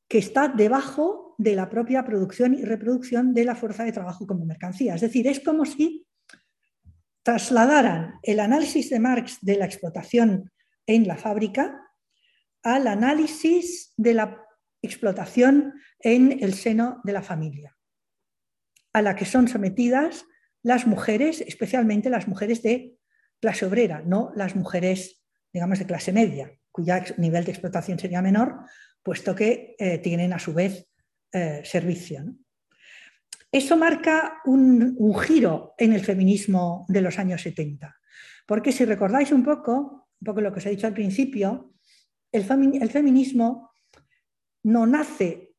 que está debajo de la propia producción y reproducción de la fuerza de trabajo como mercancía. Es decir, es como si trasladaran el análisis de Marx de la explotación en la fábrica al análisis de la explotación en el seno de la familia a la que son sometidas las mujeres, especialmente las mujeres de clase obrera, no las mujeres, digamos, de clase media, cuyo nivel de explotación sería menor, puesto que eh, tienen a su vez eh, servicio. Eso marca un, giro en el feminismo de los años 70, porque si recordáis un poco, un poco lo que os he dicho al principio, el, feminismo no nace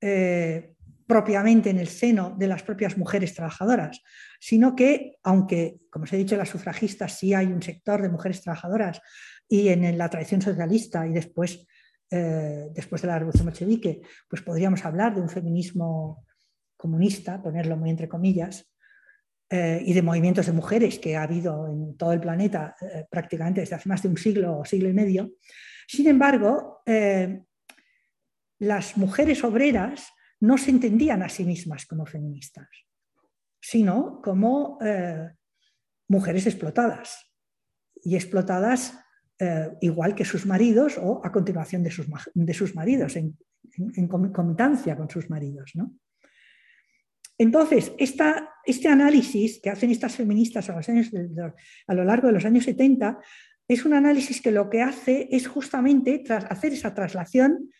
eh, propiamente en el seno de las propias mujeres trabajadoras, sino que, aunque, como os he dicho, las sufragistas sí hay un sector de mujeres trabajadoras y en la tradición socialista y después, eh, después de la Revolución Bolchevique, pues podríamos hablar de un feminismo comunista, ponerlo muy entre comillas, eh, y de movimientos de mujeres que ha habido en todo el planeta eh, prácticamente desde hace más de un siglo o siglo y medio. Sin embargo, las mujeres obreras no se entendían a sí mismas como feministas, sino como eh, mujeres explotadas y explotadas eh, igual que sus maridos o a continuación de sus, de sus maridos, en, en, concomitancia con sus maridos. Entonces, este análisis que hacen estas feministas a, a, lo largo de los años 70 es un análisis que lo que hace es justamente hacer esa traslación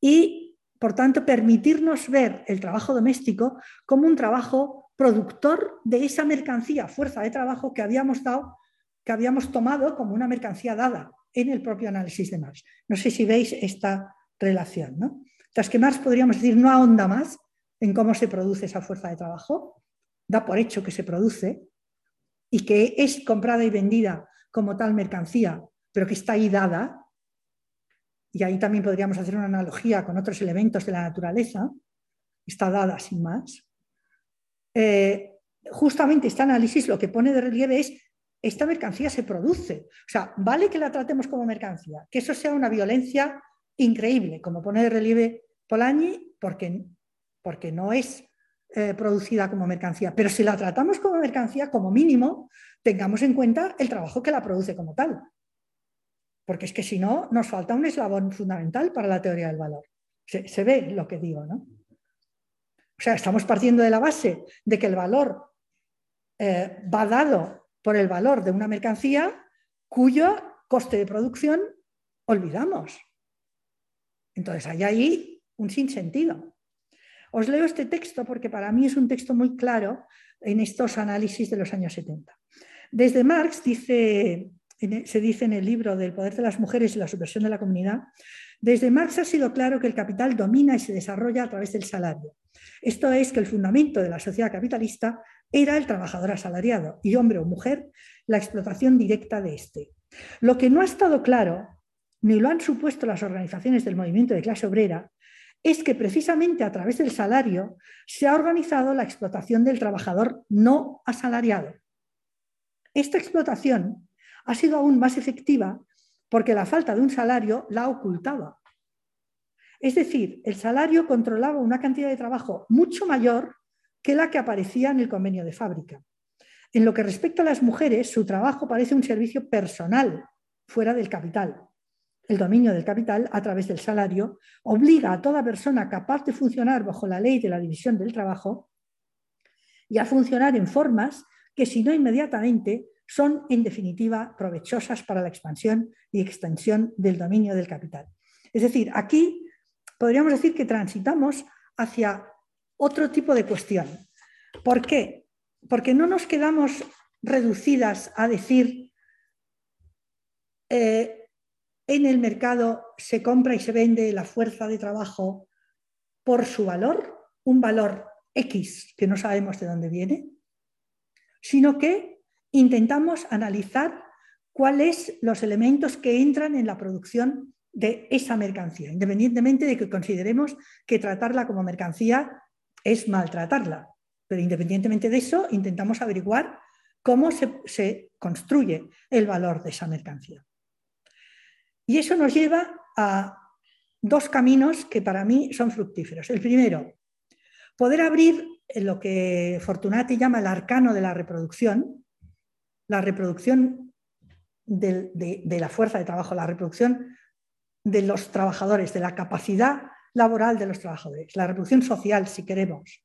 y por tanto, permitirnos ver el trabajo doméstico como un trabajo productor de esa mercancía, fuerza de trabajo que habíamos dado, que habíamos tomado como una mercancía dada en el propio análisis de Marx. No sé si veis esta relación. ¿no? Tras que Marx podríamos decir no ahonda más en cómo se produce esa fuerza de trabajo, da por hecho que se produce y que es comprada y vendida como tal mercancía, pero que está ahí dada, y ahí también podríamos hacer una analogía con otros elementos de la naturaleza, está dada sin más. Eh, justamente este análisis lo que pone de relieve es esta mercancía se produce. O sea, vale que la tratemos como mercancía, que eso sea una violencia increíble, como pone de relieve Polanyi, porque, porque no es eh, producida como mercancía. Pero si la tratamos como mercancía, como mínimo, tengamos en cuenta el trabajo que la produce como tal. Porque es que si no, nos falta un eslabón fundamental para la teoría del valor. Se, ve lo que digo, ¿no? O sea, estamos partiendo de la base de que el valor eh, va dado por el valor de una mercancía cuyo coste de producción olvidamos. Entonces hay ahí un sinsentido. Os leo este texto porque para mí es un texto muy claro en estos análisis de los años 70. Desde Marx se dice en el libro del poder de las mujeres y la subversión de la comunidad, desde Marx ha sido claro que el capital domina y se desarrolla a través del salario. Esto es que el fundamento de la sociedad capitalista era el trabajador asalariado y hombre o mujer la explotación directa de éste. Lo que no ha estado claro, ni lo han supuesto las organizaciones del movimiento de clase obrera, es que precisamente a través del salario se ha organizado la explotación del trabajador no asalariado. Esta explotación ha sido aún más efectiva porque la falta de un salario la ocultaba. Es decir, el salario controlaba una cantidad de trabajo mucho mayor que la que aparecía en el convenio de fábrica. En lo que respecta a las mujeres, su trabajo parece un servicio personal, fuera del capital. El dominio del capital, a través del salario, obliga a toda persona capaz de funcionar bajo la ley de la división del trabajo y a funcionar en formas que, si no inmediatamente, son en definitiva provechosas para la expansión y extensión del dominio del capital. Es decir, aquí podríamos decir que transitamos hacia otro tipo de cuestión. ¿Por qué? Porque no nos quedamos reducidas a decir eh, en el mercado se compra y se vende la fuerza de trabajo por su valor, un valor X que no sabemos de dónde viene, sino que intentamos analizar cuáles los elementos que entran en la producción de esa mercancía, independientemente de que consideremos que tratarla como mercancía es maltratarla. Pero independientemente de eso, intentamos averiguar cómo se, construye el valor de esa mercancía. Y eso nos lleva a dos caminos que para mí son fructíferos. El primero, poder abrir lo que Fortunati llama el arcano de la reproducción, la reproducción de, la fuerza de trabajo, la reproducción de los trabajadores, de la capacidad laboral de los trabajadores, la reproducción social, si queremos,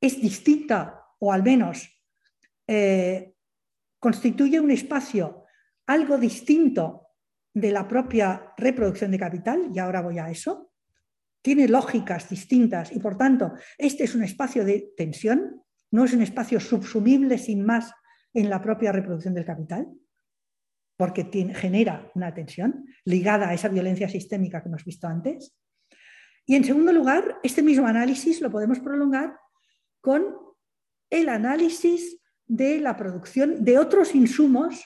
es distinta o al menos eh, constituye un espacio algo distinto de la propia reproducción de capital, y ahora voy a eso, tiene lógicas distintas y por tanto este es un espacio de tensión, no es un espacio subsumible sin más en la propia reproducción del capital, porque genera una tensión ligada a esa violencia sistémica que hemos visto antes. Y en segundo lugar, este mismo análisis lo podemos prolongar con el análisis de la producción de otros insumos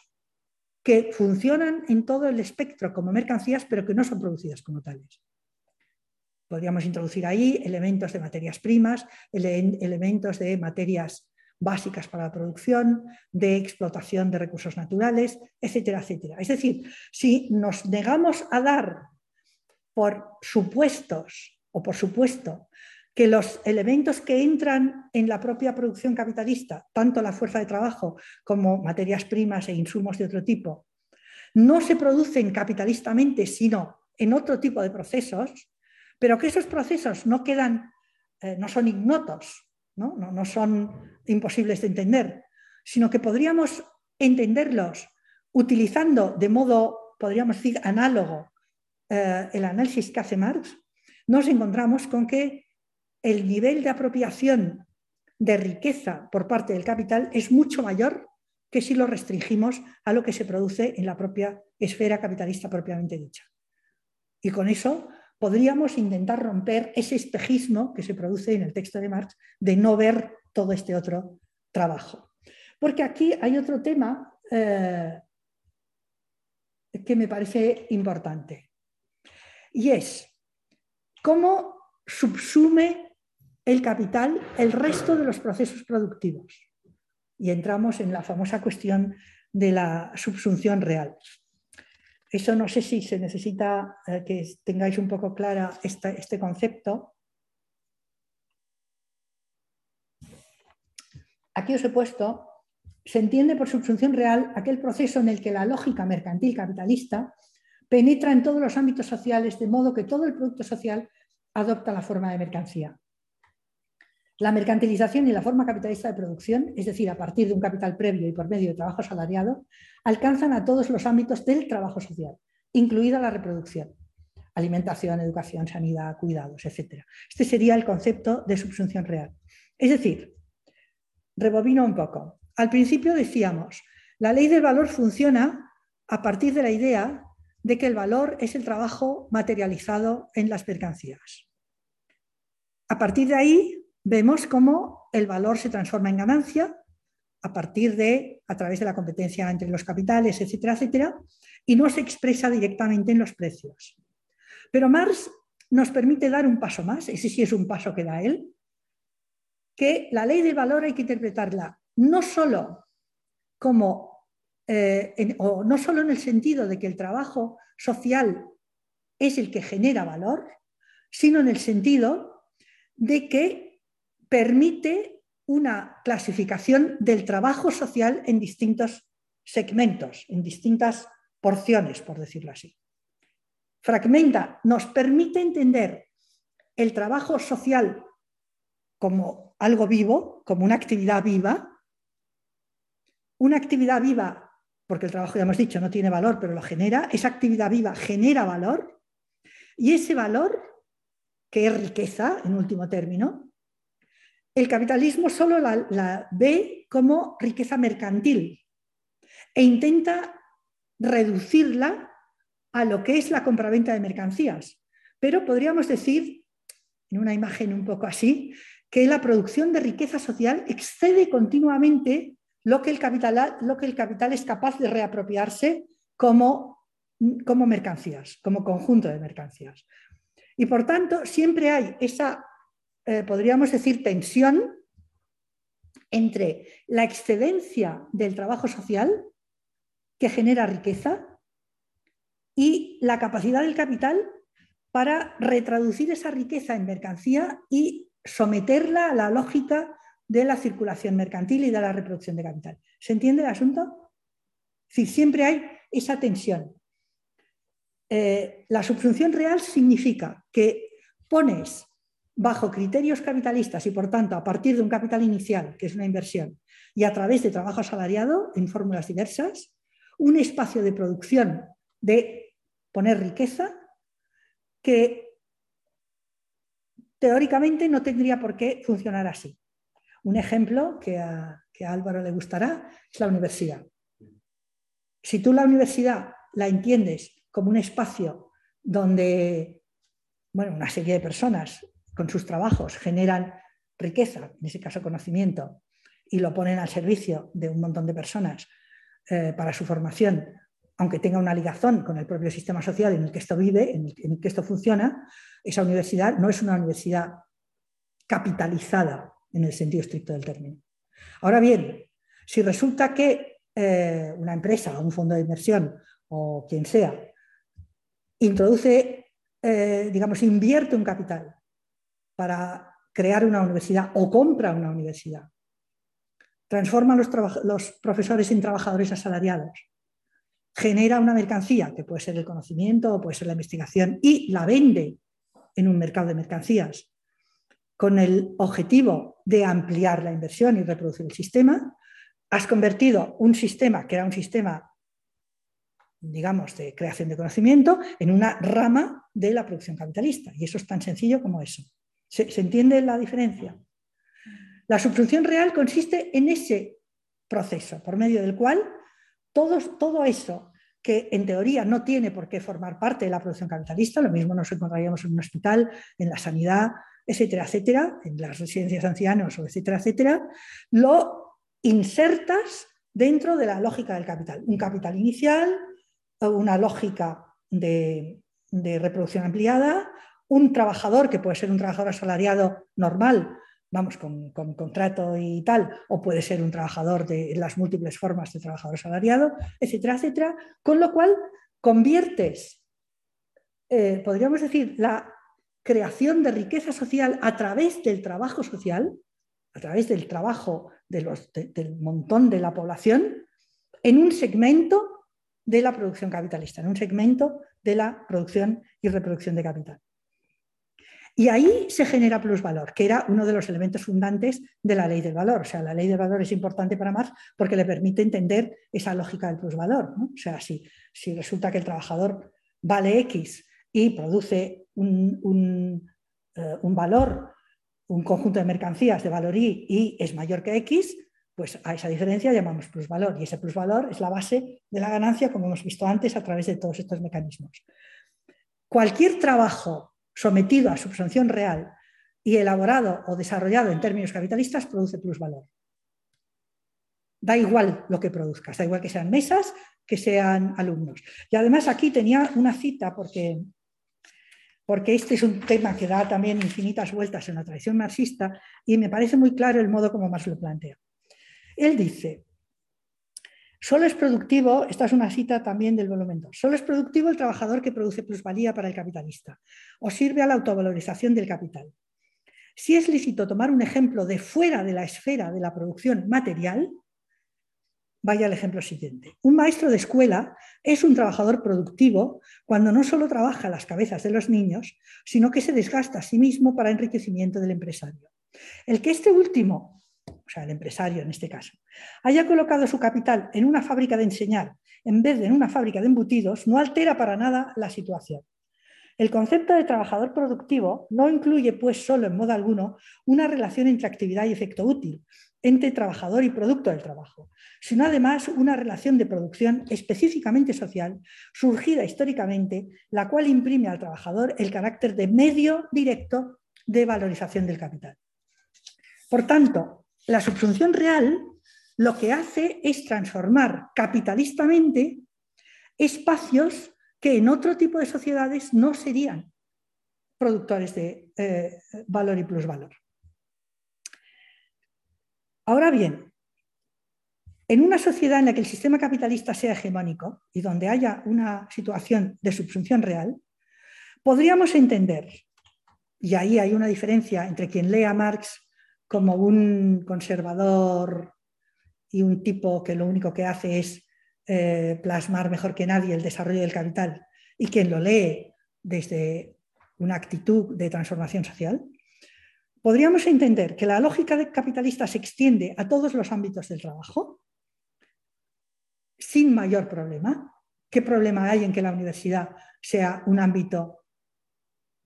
que funcionan en todo el espectro como mercancías, pero que no son producidas como tales. Podríamos introducir ahí elementos de materias primas, elementos de materias básicas para la producción, de explotación de recursos naturales, etcétera, etcétera. Es decir, si nos negamos a dar por supuestos o por supuesto que los elementos que entran en la propia producción capitalista, tanto la fuerza de trabajo como materias primas e insumos de otro tipo, no se producen capitalistamente, sino en otro tipo de procesos, pero que esos procesos no quedan, eh, no son ignotos, ¿no? No, son imposibles de entender, sino que podríamos entenderlos utilizando de modo, podríamos decir, análogo eh, el análisis que hace Marx, nos encontramos con que el nivel de apropiación de riqueza por parte del capital es mucho mayor que si lo restringimos a lo que se produce en la propia esfera capitalista propiamente dicha. Y con eso podríamos intentar romper ese espejismo que se produce en el texto de Marx de no ver todo este otro trabajo. Porque aquí hay otro tema eh, que me parece importante y es cómo subsume el capital el resto de los procesos productivos. Y entramos en la famosa cuestión de la subsunción real. Eso no sé si se necesita eh, que tengáis un poco clara este concepto. Aquí os he puesto, se entiende por subsunción real aquel proceso en el que la lógica mercantil capitalista penetra en todos los ámbitos sociales de modo que todo el producto social adopta la forma de mercancía. La mercantilización y la forma capitalista de producción, es decir, a partir de un capital previo y por medio de trabajo asalariado, alcanzan a todos los ámbitos del trabajo social, incluida la reproducción, alimentación, educación, sanidad, cuidados, etc. Este sería el concepto de subsunción real. Es decir, rebobino un poco. Al principio decíamos, la ley del valor funciona a partir de la idea de que el valor es el trabajo materializado en las mercancías. A partir de ahí, vemos cómo el valor se transforma en ganancia a partir de, a través de la competencia entre los capitales, etcétera, etcétera, y no se expresa directamente en los precios. Pero Marx nos permite dar un paso más, ese sí es un paso que da él, que la ley del valor hay que interpretarla no solo como, eh, o no solo en el sentido de que el trabajo social es el que genera valor, sino en el sentido de que permite una clasificación del trabajo social en distintos segmentos, en distintas porciones, por decirlo así. Fragmenta, nos permite entender el trabajo social como algo vivo, como una actividad viva. Una actividad viva, porque el trabajo ya hemos dicho no tiene valor, pero lo genera, esa actividad viva genera valor y ese valor, que es riqueza en último término, el capitalismo solo la, ve como riqueza mercantil e intenta reducirla a lo que es la compraventa de mercancías. Pero podríamos decir, en una imagen un poco así, que la producción de riqueza social excede continuamente lo que el capital, lo que el capital es capaz de reapropiarse como, como mercancías, como conjunto de mercancías. Y por tanto, siempre hay esa eh, podríamos decir, tensión entre la excedencia del trabajo social que genera riqueza y la capacidad del capital para retraducir esa riqueza en mercancía y someterla a la lógica de la circulación mercantil y de la reproducción de capital. ¿Se entiende el asunto? Es siempre hay esa tensión. Eh, la subsunción real significa que pones bajo criterios capitalistas y, por tanto, a partir de un capital inicial, que es una inversión, y a través de trabajo asalariado en fórmulas diversas, un espacio de producción de poner riqueza que teóricamente no tendría por qué funcionar así. Un ejemplo que a, que a Álvaro le gustará es la universidad. Si tú la universidad la entiendes como un espacio donde bueno, una serie de personas con sus trabajos generan riqueza, en ese caso conocimiento, y lo ponen al servicio de un montón de personas eh, para su formación, aunque tenga una ligación con el propio sistema social en el que esto vive, en el, que esto funciona, esa universidad no es una universidad capitalizada en el sentido estricto del término. Ahora bien, si resulta que eh, una empresa o un fondo de inversión o quien sea introduce, eh, digamos, invierte un capital para crear una universidad o compra una universidad. Transforma los, los profesores en trabajadores asalariados. Genera una mercancía, que puede ser el conocimiento o puede ser la investigación, y la vende en un mercado de mercancías con el objetivo de ampliar la inversión y reproducir el sistema, has convertido un sistema que era un sistema, digamos, de creación de conocimiento en una rama de la producción capitalista. Y eso es tan sencillo como eso. ¿Se, entiende la diferencia? La subsunción real consiste en ese proceso por medio del cual todo eso que en teoría no tiene por qué formar parte de la producción capitalista, lo mismo nos encontraríamos en un hospital, en la sanidad, etcétera, etcétera, en las residencias de ancianos, etcétera, etcétera, lo insertas dentro de la lógica del capital. Un capital inicial, una lógica de reproducción ampliada, un trabajador, que puede ser un trabajador asalariado normal, vamos, con, contrato y tal, o puede ser un trabajador de las múltiples formas de trabajador asalariado, etcétera, etcétera, con lo cual conviertes, eh, podríamos decir, la creación de riqueza social a través del trabajo social, a través del trabajo del montón de la población, en un segmento de la producción capitalista, en un segmento de la producción y reproducción de capital. Y ahí se genera plusvalor, que era uno de los elementos fundantes de la ley del valor. O sea, la ley del valor es importante para Marx porque le permite entender esa lógica del plusvalor. O sea, si, si resulta que el trabajador vale X y produce un, eh, un, valor, un conjunto de mercancías de valor Y y es mayor que X, pues a esa diferencia llamamos plusvalor. Y ese plusvalor es la base de la ganancia, como hemos visto antes, a través de todos estos mecanismos. Cualquier trabajo sometido a subsanción real y elaborado o desarrollado en términos capitalistas produce plusvalor. Da igual lo que produzcas, da igual que sean mesas, que sean alumnos. Y además aquí tenía una cita porque, porque este es un tema que da también infinitas vueltas en la tradición marxista y me parece muy claro el modo como Marx lo plantea. Él dice, Solo es productivo, esta es una cita también del volumen 2, solo es productivo el trabajador que produce plusvalía para el capitalista o sirve a la autovalorización del capital. Si es lícito tomar un ejemplo de fuera de la esfera de la producción material, vaya al ejemplo siguiente. Un maestro de escuela es un trabajador productivo cuando no solo trabaja las cabezas de los niños, sino que se desgasta a sí mismo para enriquecimiento del empresario. El que este último o sea, el empresario en este caso, haya colocado su capital en una fábrica de enseñar en vez de en una fábrica de embutidos, no altera para nada la situación. El concepto de trabajador productivo no incluye, pues, solo en modo alguno una relación entre actividad y efecto útil, entre trabajador y producto del trabajo, sino además una relación de producción específicamente social, surgida históricamente, la cual imprime al trabajador el carácter de medio directo de valorización del capital. Por tanto, la subsunción real lo que hace es transformar capitalistamente espacios que en otro tipo de sociedades no serían productores de eh, valor y plusvalor. Ahora bien, en una sociedad en la que el sistema capitalista sea hegemónico y donde haya una situación de subsunción real, podríamos entender, y ahí hay una diferencia entre quien lea Marx como un conservador y un tipo que lo único que hace es eh, plasmar mejor que nadie el desarrollo del capital y quien lo lee desde una actitud de transformación social, podríamos entender que la lógica capitalista se extiende a todos los ámbitos del trabajo sin mayor problema. ¿Qué problema hay en que la universidad sea un ámbito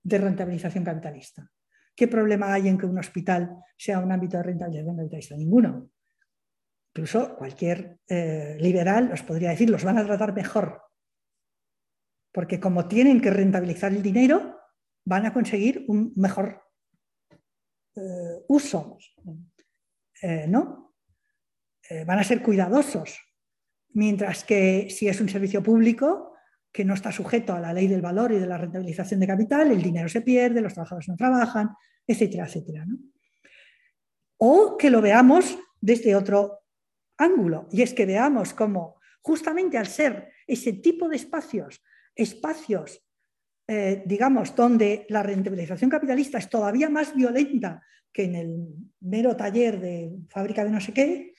de rentabilización capitalista? ¿Qué problema hay en que un hospital sea un ámbito de rentabilidad capitalista? Ninguno. Incluso cualquier eh, liberal os podría decir, los van a tratar mejor. Porque como tienen que rentabilizar el dinero, van a conseguir un mejor eh, uso. Eh, ¿No? van a ser cuidadosos. Mientras que si es un servicio público, que no está sujeto a la ley del valor y de la rentabilización de capital, el dinero se pierde, los trabajadores no trabajan, etcétera, etcétera. O que lo veamos desde otro ángulo, y es que veamos cómo justamente al ser ese tipo de espacios, espacios, eh, digamos, donde la rentabilización capitalista es todavía más violenta que en el mero taller de fábrica de no sé qué,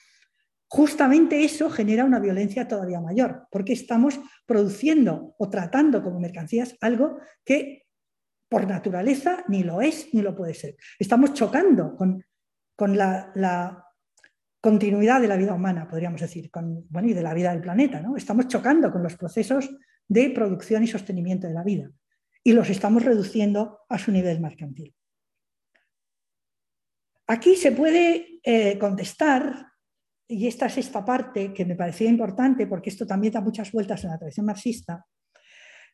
justamente eso genera una violencia todavía mayor, porque estamos produciendo o tratando como mercancías algo que por naturaleza ni lo es ni lo puede ser. Estamos chocando con, la, continuidad de la vida humana, podríamos decir, con, bueno, y de la vida del planeta. ¿no? Estamos chocando con los procesos de producción y sostenimiento de la vida y los estamos reduciendo a su nivel mercantil. Aquí se puede eh, contestar y esta es esta parte que me parecía importante porque esto también da muchas vueltas en la tradición marxista,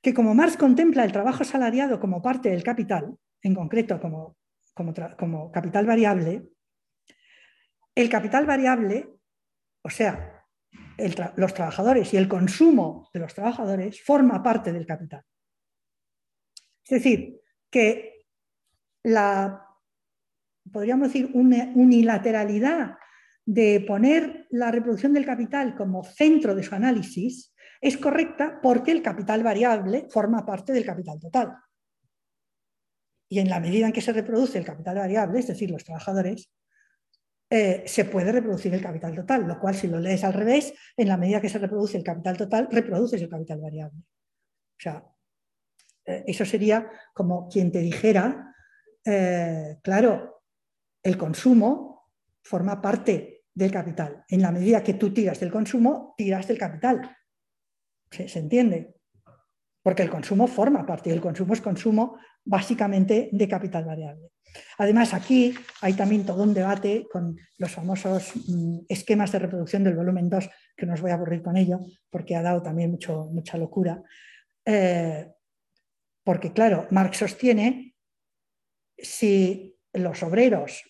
que como Marx contempla el trabajo asalariado como parte del capital, en concreto como, como, capital variable, el capital variable, o sea, los trabajadores y el consumo de los trabajadores forma parte del capital. Es decir, que la, podríamos decir, una unilateralidad de poner la reproducción del capital como centro de su análisis es correcta porque el capital variable forma parte del capital total. Y en la medida en que se reproduce el capital variable, es decir, los trabajadores, eh, se puede reproducir el capital total, lo cual si lo lees al revés, en la medida que se reproduce el capital total, reproduces el capital variable. O sea, eso sería como quien te dijera, eh, claro, el consumo forma parte del capital. En la medida que tú tiras del consumo, tiras del capital. ¿Se, entiende? Porque el consumo forma parte, el consumo es consumo básicamente de capital variable. Además, aquí hay también todo un debate con los famosos mm, esquemas de reproducción del volumen 2, que no os voy a aburrir con ello, porque ha dado también mucho, mucha locura. Eh, porque, claro, Marx sostiene si los obreros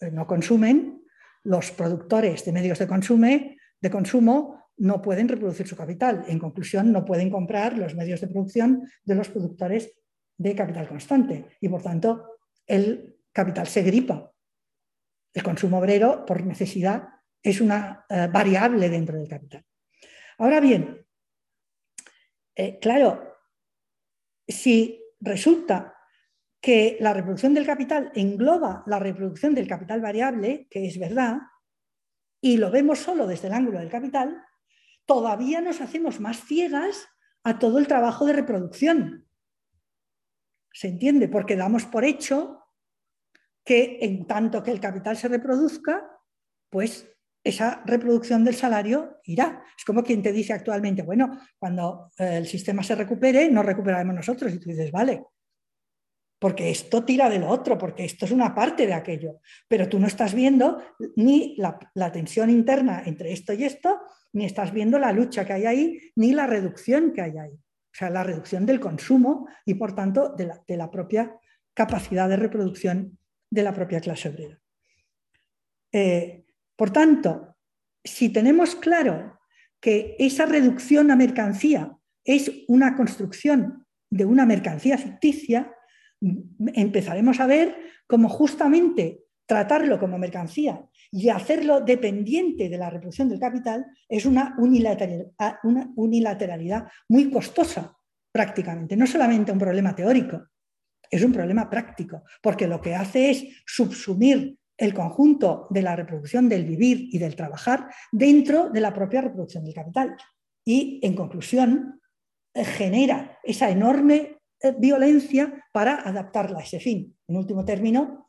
eh, no consumen, los productores de medios de, de consumo no pueden reproducir su capital. En conclusión, no pueden comprar los medios de producción de los productores de capital constante y, por tanto, el capital se gripa. El consumo obrero, por necesidad, es una eh, variable dentro del capital. Ahora bien, eh, claro, si resulta que la reproducción del capital engloba la reproducción del capital variable, que es verdad, y lo vemos solo desde el ángulo del capital, todavía nos hacemos más ciegas a todo el trabajo de reproducción. ¿Se entiende? Porque damos por hecho que en tanto que el capital se reproduzca, pues esa reproducción del salario irá. Es como quien te dice actualmente, bueno, cuando eh, el sistema se recupere, nos recuperaremos nosotros. Y tú dices, vale, porque esto tira de lo otro, porque esto es una parte de aquello. Pero tú no estás viendo ni la, tensión interna entre esto y esto, ni estás viendo la lucha que hay ahí, ni la reducción que hay ahí. O sea, la reducción del consumo y, por tanto, de la, propia capacidad de reproducción de la propia clase obrera. Eh, por tanto, si tenemos claro que esa reducción a mercancía es una construcción de una mercancía ficticia, empezaremos a ver cómo justamente tratarlo como mercancía y hacerlo dependiente de la reproducción del capital es una unilateralidad, una unilateralidad muy costosa prácticamente. No solamente un problema teórico, es un problema práctico, porque lo que hace es subsumir el conjunto de la reproducción del vivir y del trabajar dentro de la propia reproducción del capital. Y, en conclusión, eh, genera esa enorme eh, violencia para adaptarla a ese fin. En último término,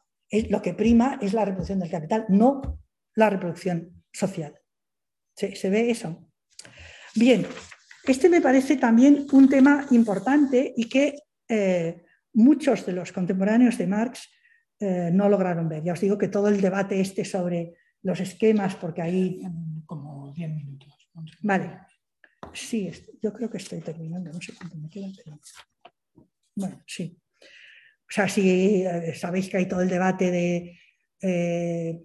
lo que prima es la reproducción del capital, no la reproducción social. ¿Se, ve eso? Bien, este me parece también un tema importante y que eh, muchos de los contemporáneos de Marx eh, no lograron ver. Ya os digo que todo el debate este sobre los esquemas, porque ahí... Como 10 minutos. Vale. Sí, yo creo que estoy terminando, no sé cuánto me queda. Bueno, sí. O sea, si eh, sabéis que hay todo el debate de eh,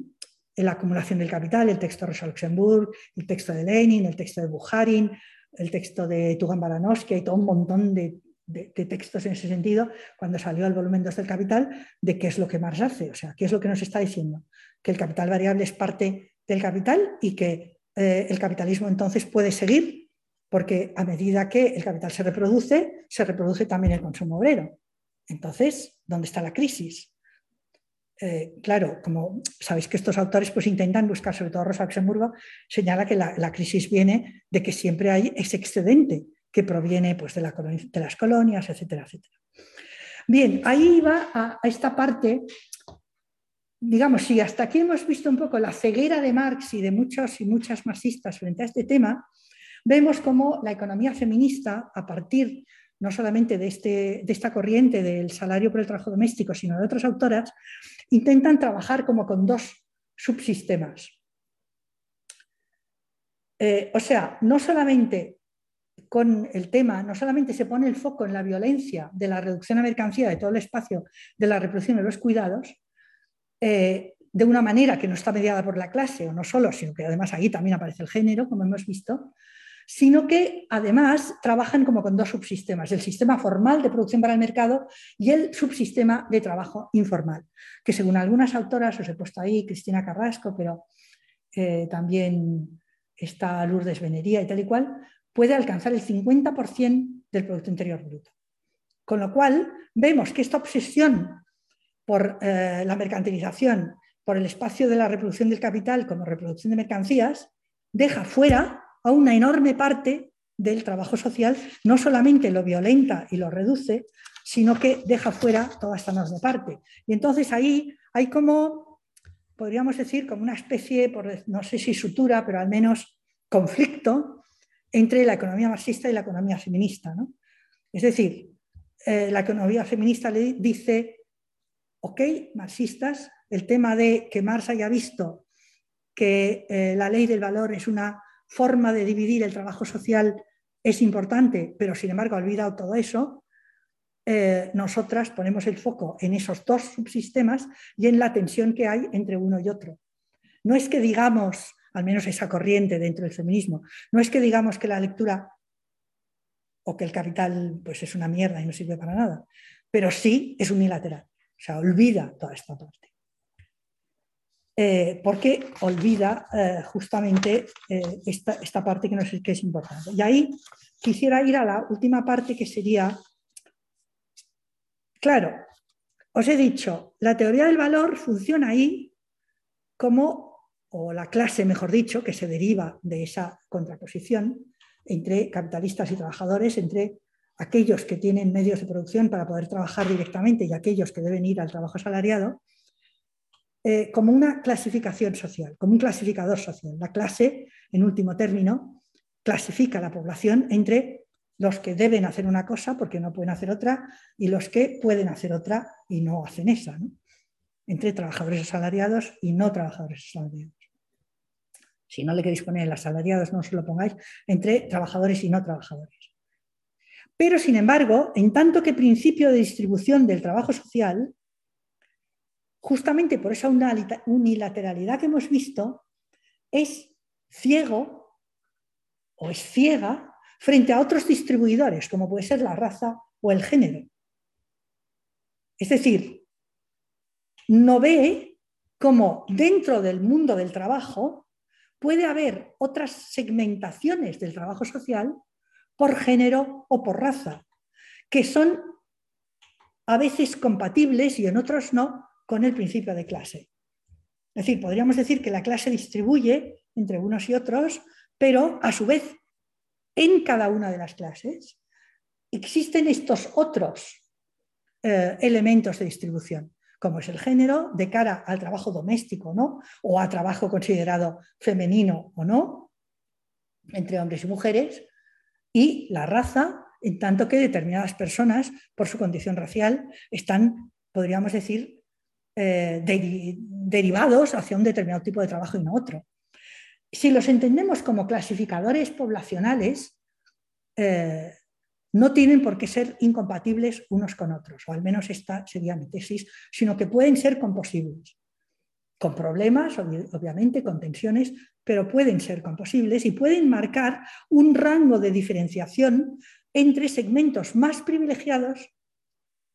la acumulación del capital, el texto de Rosa Luxemburg, el texto de Lenin, el texto de Bukharin, el texto de Tugan Baranovsky, hay todo un montón de de, textos en ese sentido cuando salió el volumen 2 del capital de qué es lo que Marx hace, o sea, qué es lo que nos está diciendo, que el capital variable es parte del capital y que eh, el capitalismo entonces puede seguir porque a medida que el capital se reproduce, se reproduce también el consumo obrero. Entonces, ¿dónde está la crisis? Eh, claro, como sabéis que estos autores pues, intentan buscar, sobre todo Rosa Luxemburgo, señala que la, la crisis viene de que siempre hay ese excedente que proviene pues, de, las colonias, etcétera, etcétera. Bien, ahí va a, esta parte, digamos, si hasta aquí hemos visto un poco la ceguera de Marx y de muchos y muchas marxistas frente a este tema, vemos cómo la economía feminista, a partir no solamente de, este, de esta corriente del salario por el trabajo doméstico, sino de otras autoras, intentan trabajar como con dos subsistemas. Eh, o sea, no solamente con el tema, no solamente se pone el foco en la violencia de la reducción a mercancía de todo el espacio de la reproducción de los cuidados, eh, de una manera que no está mediada por la clase o no solo, sino que además ahí también aparece el género, como hemos visto, sino que además trabajan como con dos subsistemas, el sistema formal de producción para el mercado y el subsistema de trabajo informal, que según algunas autoras, os he puesto ahí, Cristina Carrasco, pero eh, también está Lourdes Venería y tal y cual, puede alcanzar el 50% del Producto Interior Bruto. Con lo cual, vemos que esta obsesión por eh, la mercantilización, por el espacio de la reproducción del capital como reproducción de mercancías, deja fuera a una enorme parte del trabajo social, no solamente lo violenta y lo reduce, sino que deja fuera toda esta enorme parte. Y entonces ahí hay como, podríamos decir, como una especie, por, no sé si sutura, pero al menos conflicto entre la economía marxista y la economía feminista. Es decir, eh, la economía feminista le dice, ok, marxistas, el tema de que Marx haya visto que eh, la ley del valor es una forma de dividir el trabajo social es importante, pero sin embargo ha olvidado todo eso, eh, nosotras ponemos el foco en esos dos subsistemas y en la tensión que hay entre uno y otro. No es que digamos, al menos esa corriente dentro del feminismo, no es que digamos que la lectura o que el capital pues es una mierda y no sirve para nada, pero sí es unilateral, o sea, olvida toda esta parte. Eh, porque olvida eh, justamente eh, esta, parte que, no que es importante. Y ahí quisiera ir a la última parte que sería, claro, os he dicho, la teoría del valor funciona ahí como, o la clase, mejor dicho, que se deriva de esa contraposición entre capitalistas y trabajadores, entre aquellos que tienen medios de producción para poder trabajar directamente y aquellos que deben ir al trabajo asalariado, eh, como una clasificación social, como un clasificador social. La clase, en último término, clasifica a la población entre los que deben hacer una cosa porque no pueden hacer otra y los que pueden hacer otra y no hacen esa, entre trabajadores asalariados y no trabajadores asalariados. Si no le queréis poner el asalariados, no se lo pongáis, entre trabajadores y no trabajadores. Pero, sin embargo, en tanto que principio de distribución del trabajo social, justamente por esa unilateralidad que hemos visto, es ciego o es ciega frente a otros distribuidores, como puede ser la raza o el género. Es decir, no ve cómo dentro del mundo del trabajo puede haber otras segmentaciones del trabajo social por género o por raza, que son a veces compatibles y en otros no, con el principio de clase. Es decir, podríamos decir que la clase distribuye entre unos y otros, pero a su vez, en cada una de las clases existen estos otros eh, elementos de distribución, como es el género de cara al trabajo doméstico ¿no? o a trabajo considerado femenino o no, entre hombres y mujeres, y la raza, en tanto que determinadas personas, por su condición racial, están, podríamos decir, eh, derivados hacia un determinado tipo de trabajo y no otro. Si los entendemos como clasificadores poblacionales, eh, no tienen por qué ser incompatibles unos con otros, o al menos esta sería mi tesis, sino que pueden ser composibles, con problemas, obviamente, con tensiones, pero pueden ser composibles y pueden marcar un rango de diferenciación entre segmentos más privilegiados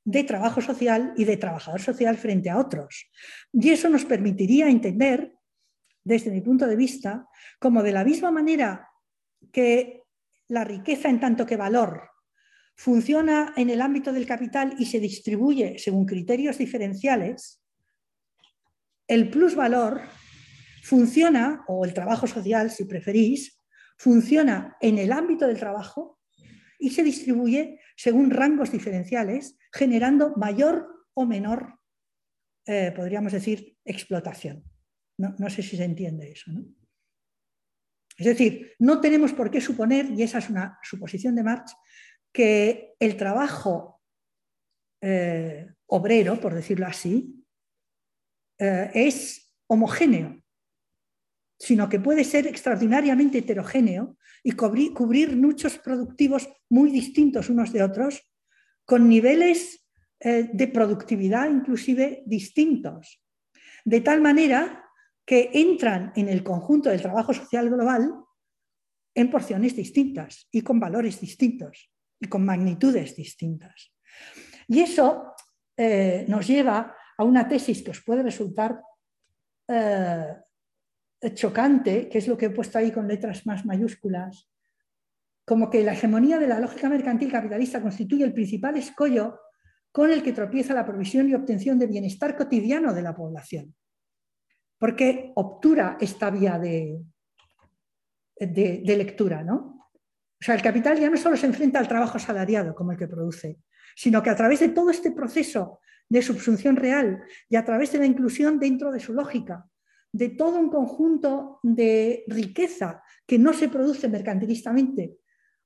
de trabajo social y de trabajador social frente a otros. Y eso nos permitiría entender, desde mi punto de vista, como de la misma manera que la riqueza en tanto que valor funciona en el ámbito del capital y se distribuye según criterios diferenciales, el plusvalor funciona, o el trabajo social, si preferís, funciona en el ámbito del trabajo y se distribuye según rangos diferenciales, generando mayor o menor, eh, podríamos decir, explotación. No, sé si se entiende eso. Es decir, no tenemos por qué suponer, y esa es una suposición de Marx, que el trabajo eh, obrero, por decirlo así, eh, es homogéneo sino que puede ser extraordinariamente heterogéneo y cubrir, muchos productivos muy distintos unos de otros, con niveles eh, de productividad inclusive distintos, de tal manera que entran en el conjunto del trabajo social global en porciones distintas y con valores distintos y con magnitudes distintas. Y eso eh, nos lleva a una tesis que os puede resultar eh, chocante, que es lo que he puesto ahí con letras más mayúsculas, como que la hegemonía de la lógica mercantil capitalista constituye el principal escollo con el que tropieza la provisión y obtención de bienestar cotidiano de la población, porque obtura esta vía de, de, lectura, ¿no? O sea, el capital ya no solo se enfrenta al trabajo asalariado como el que produce, sino que a través de todo este proceso de subsunción real y a través de la inclusión dentro de su lógica, de todo un conjunto de riqueza que no se produce mercantilistamente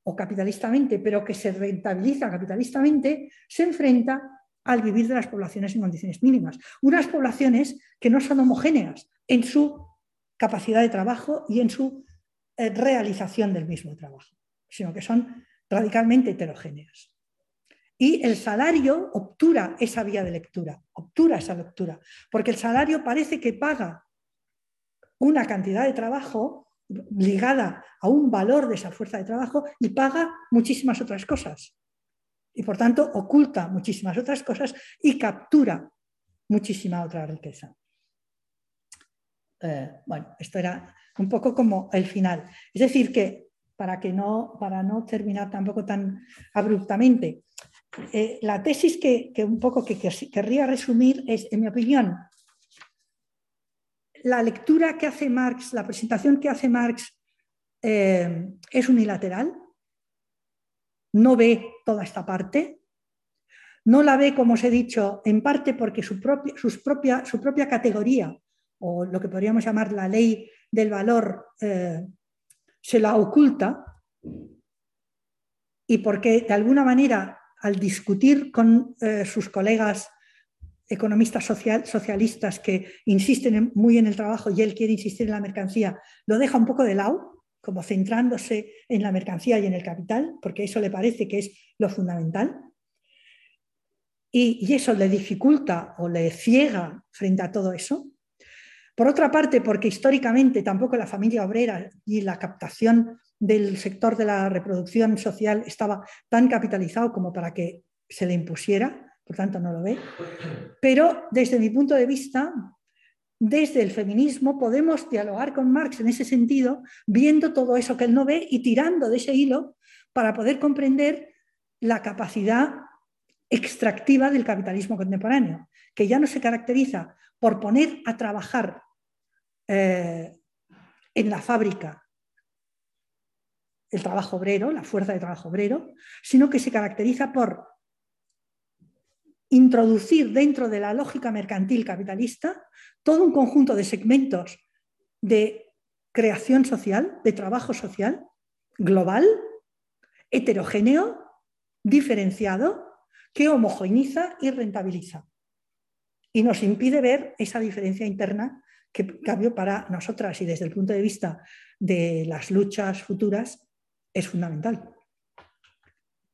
o capitalistamente, pero que se rentabiliza capitalistamente, se enfrenta al vivir de las poblaciones en condiciones mínimas. Unas poblaciones que no son homogéneas en su capacidad de trabajo y en su eh, realización del mismo trabajo, sino que son radicalmente heterogéneas. Y el salario obtura esa vía de lectura, obtura esa lectura, porque el salario parece que paga una cantidad de trabajo ligada a un valor de esa fuerza de trabajo y paga muchísimas otras cosas. Y por tanto oculta muchísimas otras cosas y captura muchísima otra riqueza. Eh, bueno, esto era un poco como el final. Es decir, que para, que no, para no terminar tampoco tan abruptamente, eh, la tesis que, un poco que, querría resumir es, en mi opinión, la lectura que hace Marx, la presentación que hace Marx eh, es unilateral, no ve toda esta parte, no la ve, como os he dicho, en parte porque su propia, sus propia, su propia categoría, o lo que podríamos llamar la ley del valor, eh, se la oculta, y porque de alguna manera al discutir con eh, sus colegas economistas socialistas que insisten muy en el trabajo y él quiere insistir en la mercancía, lo deja un poco de lado, como centrándose en la mercancía y en el capital, porque eso le parece que es lo fundamental. y eso le dificulta o le ciega frente a todo eso. Por otra parte, porque históricamente tampoco la familia obrera y la captación del sector de la reproducción social estaba tan capitalizado como para que se le impusiera, por tanto no lo ve. Pero desde mi punto de vista, desde el feminismo podemos dialogar con Marx en ese sentido, viendo todo eso que él no ve y tirando de ese hilo para poder comprender la capacidad extractiva del capitalismo contemporáneo, que ya no se caracteriza por poner a trabajar eh, en la fábrica el trabajo obrero, la fuerza de trabajo obrero, sino que se caracteriza por introducir dentro de la lógica mercantil capitalista todo un conjunto de segmentos de creación social, de trabajo social, global, heterogéneo, diferenciado, que homogeneiza y rentabiliza. Y nos impide ver esa diferencia interna que, cambio, para nosotras y desde el punto de vista de las luchas futuras es fundamental.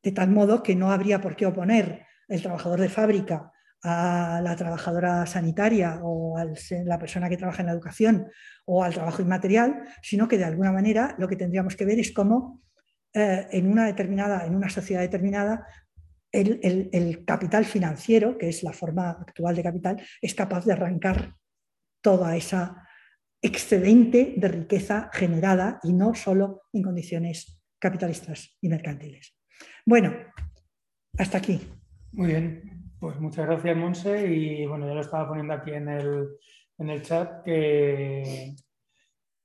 De tal modo que no habría por qué oponer el trabajador de fábrica a la trabajadora sanitaria o a la persona que trabaja en la educación o al trabajo inmaterial, sino que de alguna manera lo que tendríamos que ver es cómo eh, en una determinada, en una sociedad determinada, el, el, capital financiero, que es la forma actual de capital, es capaz de arrancar toda esa excedente de riqueza generada y no solo en condiciones capitalistas y mercantiles. Bueno, hasta aquí. Muy bien, pues muchas gracias, Monse. Y bueno, ya lo estaba poniendo aquí en el, en el chat que,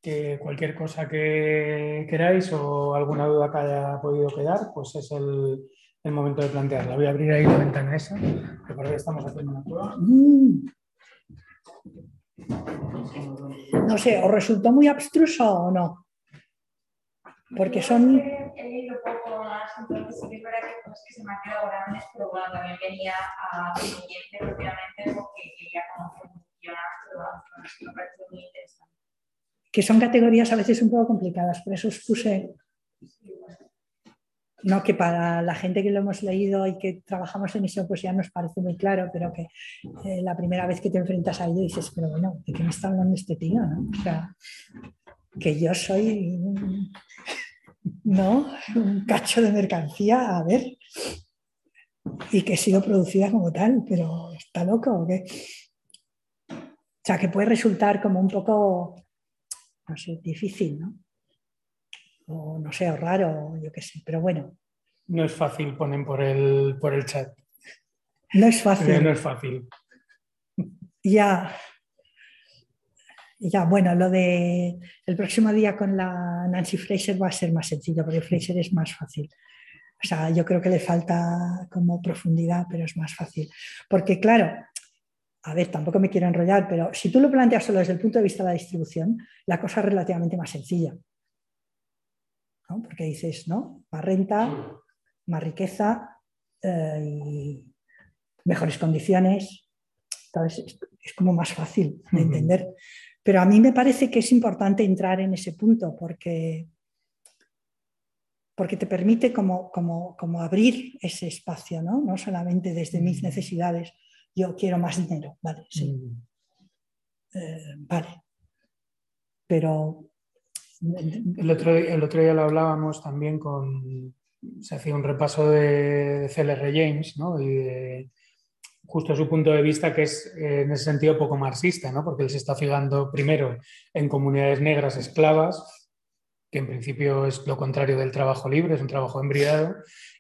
que, cualquier cosa que queráis o alguna duda que haya podido quedar, pues es el, el momento de plantearla. Voy a abrir ahí la ventana esa, que estamos haciendo una prueba. Mm. No sé, ¿os resultó muy abstruso o no? Porque son... He leído poco más, entonces sí que es verdad que, que se me quedado grandes, pero bueno, también venía a propiamente porque quería conocer cómo funciona, pero bueno, me parece muy interesante. Que son categorías a veces un poco complicadas, por eso os puse... No que para la gente que lo hemos leído y que trabajamos en eso, pues ya nos parece muy claro, pero que eh, la primera vez que te enfrentas a ello dices, pero bueno, ¿de qué me está hablando este tío? O sea, que yo soy ¿no? Un cacho de mercancía, a ver, y que ha sido producida como tal, pero ¿está loco o qué? O sea, que puede resultar como un poco, no sé, difícil, ¿no? O no sé, o raro, yo qué sé, pero bueno. No es fácil, ponen por el, por el chat. No es fácil. No es fácil. Ya, ya, bueno, lo de el próximo día con la Nancy Fraser va a ser más sencillo, porque Fraser es más fácil. O sea, yo creo que le falta como profundidad, pero es más fácil. Porque claro, a ver, tampoco me quiero enrollar, pero si tú lo planteas solo desde el punto de vista de la distribución, la cosa es relativamente más sencilla. ¿No? Porque dices, ¿no? Más renta, más riqueza eh, y mejores condiciones. Entonces, es, como más fácil de entender. Pero a mí me parece que es importante entrar en ese punto porque porque te permite como, como, abrir ese espacio, ¿no? No solamente desde mis mm. necesidades, yo quiero más dinero, vale, sí. Mm. Eh, vale. Pero... El otro, el otro día lo hablábamos también con... Se hacía un repaso de, CLR James, ¿no? Y de, justo su punto de vista, que es eh, en ese sentido poco marxista, ¿no? porque él se está fijando primero en comunidades negras esclavas, que en principio es lo contrario del trabajo libre, es un trabajo embridado,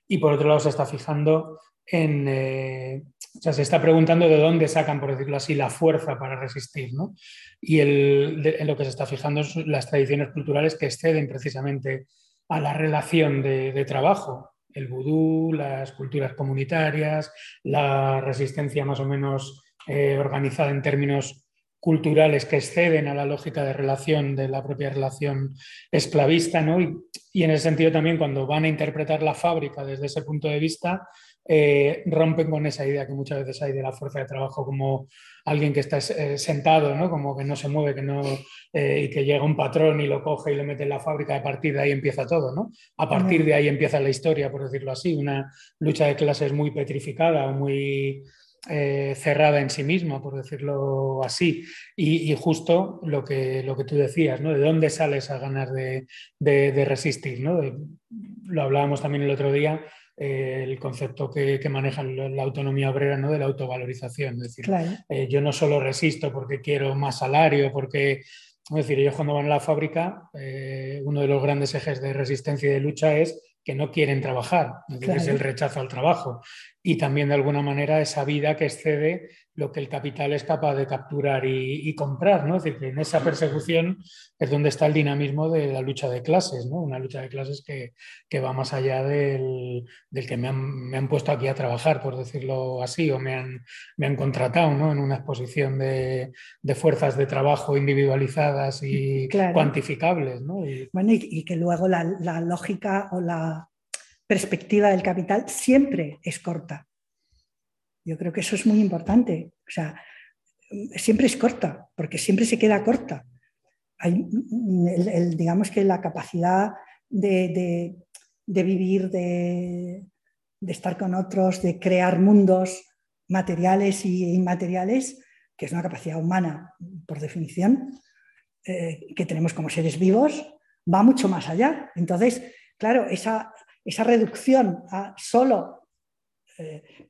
y por otro lado se está fijando en, eh, o sea, se está preguntando de dónde sacan, por decirlo así, la fuerza para resistir, ¿no? Y en lo que se está fijando es las tradiciones culturales que exceden precisamente a la relación de, trabajo, el vudú, las culturas comunitarias, la resistencia más o menos eh, organizada en términos culturales que exceden a la lógica de relación de la propia relación esclavista, ¿no? Y, en ese sentido también cuando van a interpretar la fábrica desde ese punto de vista, eh, rompen con esa idea que muchas veces hay de la fuerza de trabajo como alguien que está eh, sentado, ¿no? como que no se mueve, que no, eh, y que llega un patrón y lo coge y lo mete en la fábrica, a partir de ahí empieza todo. ¿no? A partir de ahí empieza la historia, por decirlo así, una lucha de clases muy petrificada muy eh, cerrada en sí misma, por decirlo así. Y, justo lo que, lo que tú decías, ¿no? ¿De dónde sales a ganar de, resistir? ¿no? lo hablábamos también el otro día, eh, el concepto que, maneja la, autonomía obrera ¿no? de la autovalorización. Es decir, eh, yo no solo resisto porque quiero más salario, porque... Es decir, ellos cuando van a la fábrica, uno de los grandes ejes de resistencia y de lucha es que no quieren trabajar, es el rechazo al trabajo y también de alguna manera esa vida que excede lo que el capital es capaz de capturar y, comprar, ¿no? Es decir, que en esa persecución es donde está el dinamismo de la lucha de clases, ¿no? Una lucha de clases que, va más allá del, que me han, puesto aquí a trabajar, por decirlo así, o me han, me han contratado, ¿no? En una exposición de, fuerzas de trabajo individualizadas y cuantificables, ¿no? Bueno, y, que luego la, la lógica o la perspectiva del capital siempre es corta. Yo creo que eso es muy importante. O sea, siempre es corta, porque siempre se queda corta. Hay, digamos que la capacidad de, vivir, de, estar con otros, de crear mundos materiales e inmateriales, que es una capacidad humana por definición, eh, que tenemos como seres vivos, va mucho más allá. Entonces, claro, esa, esa reducción a solo, eh,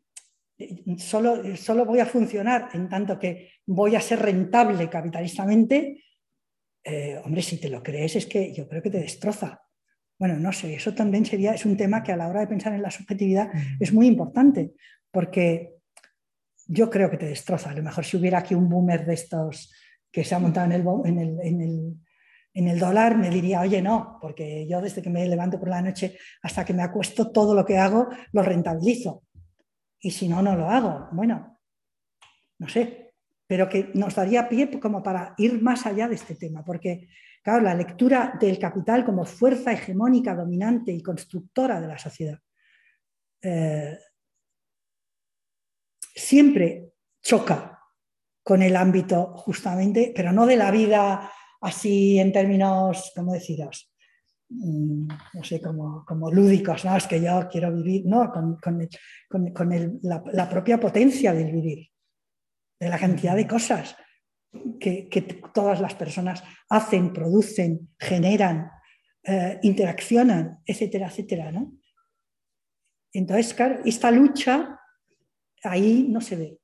solo, solo, voy a funcionar en tanto que voy a ser rentable capitalistamente, eh, hombre, si te lo crees es que yo creo que te destroza. Bueno, no sé, eso también sería, es un tema que a la hora de pensar en la subjetividad es muy importante, porque yo creo que te destroza. A lo mejor si hubiera aquí un boomer de estos que se ha montado en el en el dólar me diría, oye, no, porque yo desde que me levanto por la noche hasta que me acuesto, todo lo que hago lo rentabilizo. Y si no, no lo hago. Bueno, no sé, pero que nos daría pie como para ir más allá de este tema, porque, claro, la lectura del capital como fuerza hegemónica, dominante y constructora de la sociedad eh, siempre choca con el ámbito justamente, pero no de la vida así en términos, ¿cómo deciros? Mm, no sé, como, como, lúdicos, ¿no? Es que yo quiero vivir, ¿no? Con, con, la, propia potencia del vivir, de la cantidad de cosas que, que todas las personas hacen, producen, generan, eh, interaccionan, etcétera, etcétera. ¿no? Entonces, claro, esta lucha ahí no se ve.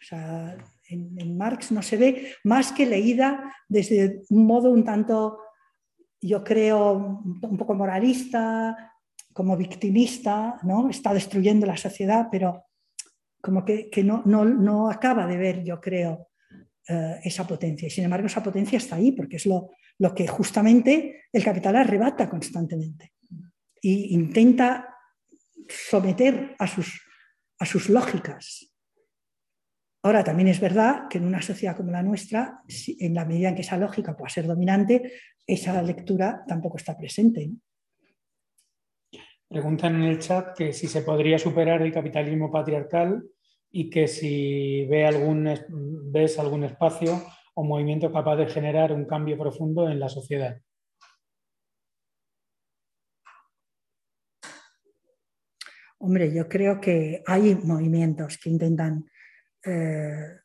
O sea, en, Marx no se ve más que leída desde un modo un tanto, yo creo, un poco moralista, como victimista, ¿no? Está destruyendo la sociedad, pero como que, no, no, acaba de ver, yo creo, eh, esa potencia. Y sin embargo, esa potencia está ahí, porque es lo, lo que justamente el capital arrebata constantemente. E intenta someter a sus, a sus lógicas. Ahora, también es verdad que en una sociedad como la nuestra, en la medida en que esa lógica pueda ser dominante, esa lectura tampoco está presente. Preguntan en el chat que si se podría superar el capitalismo patriarcal y que si ve algún, ves algún espacio o movimiento capaz de generar un cambio profundo en la sociedad. Hombre, yo creo que hay movimientos que intentan eh,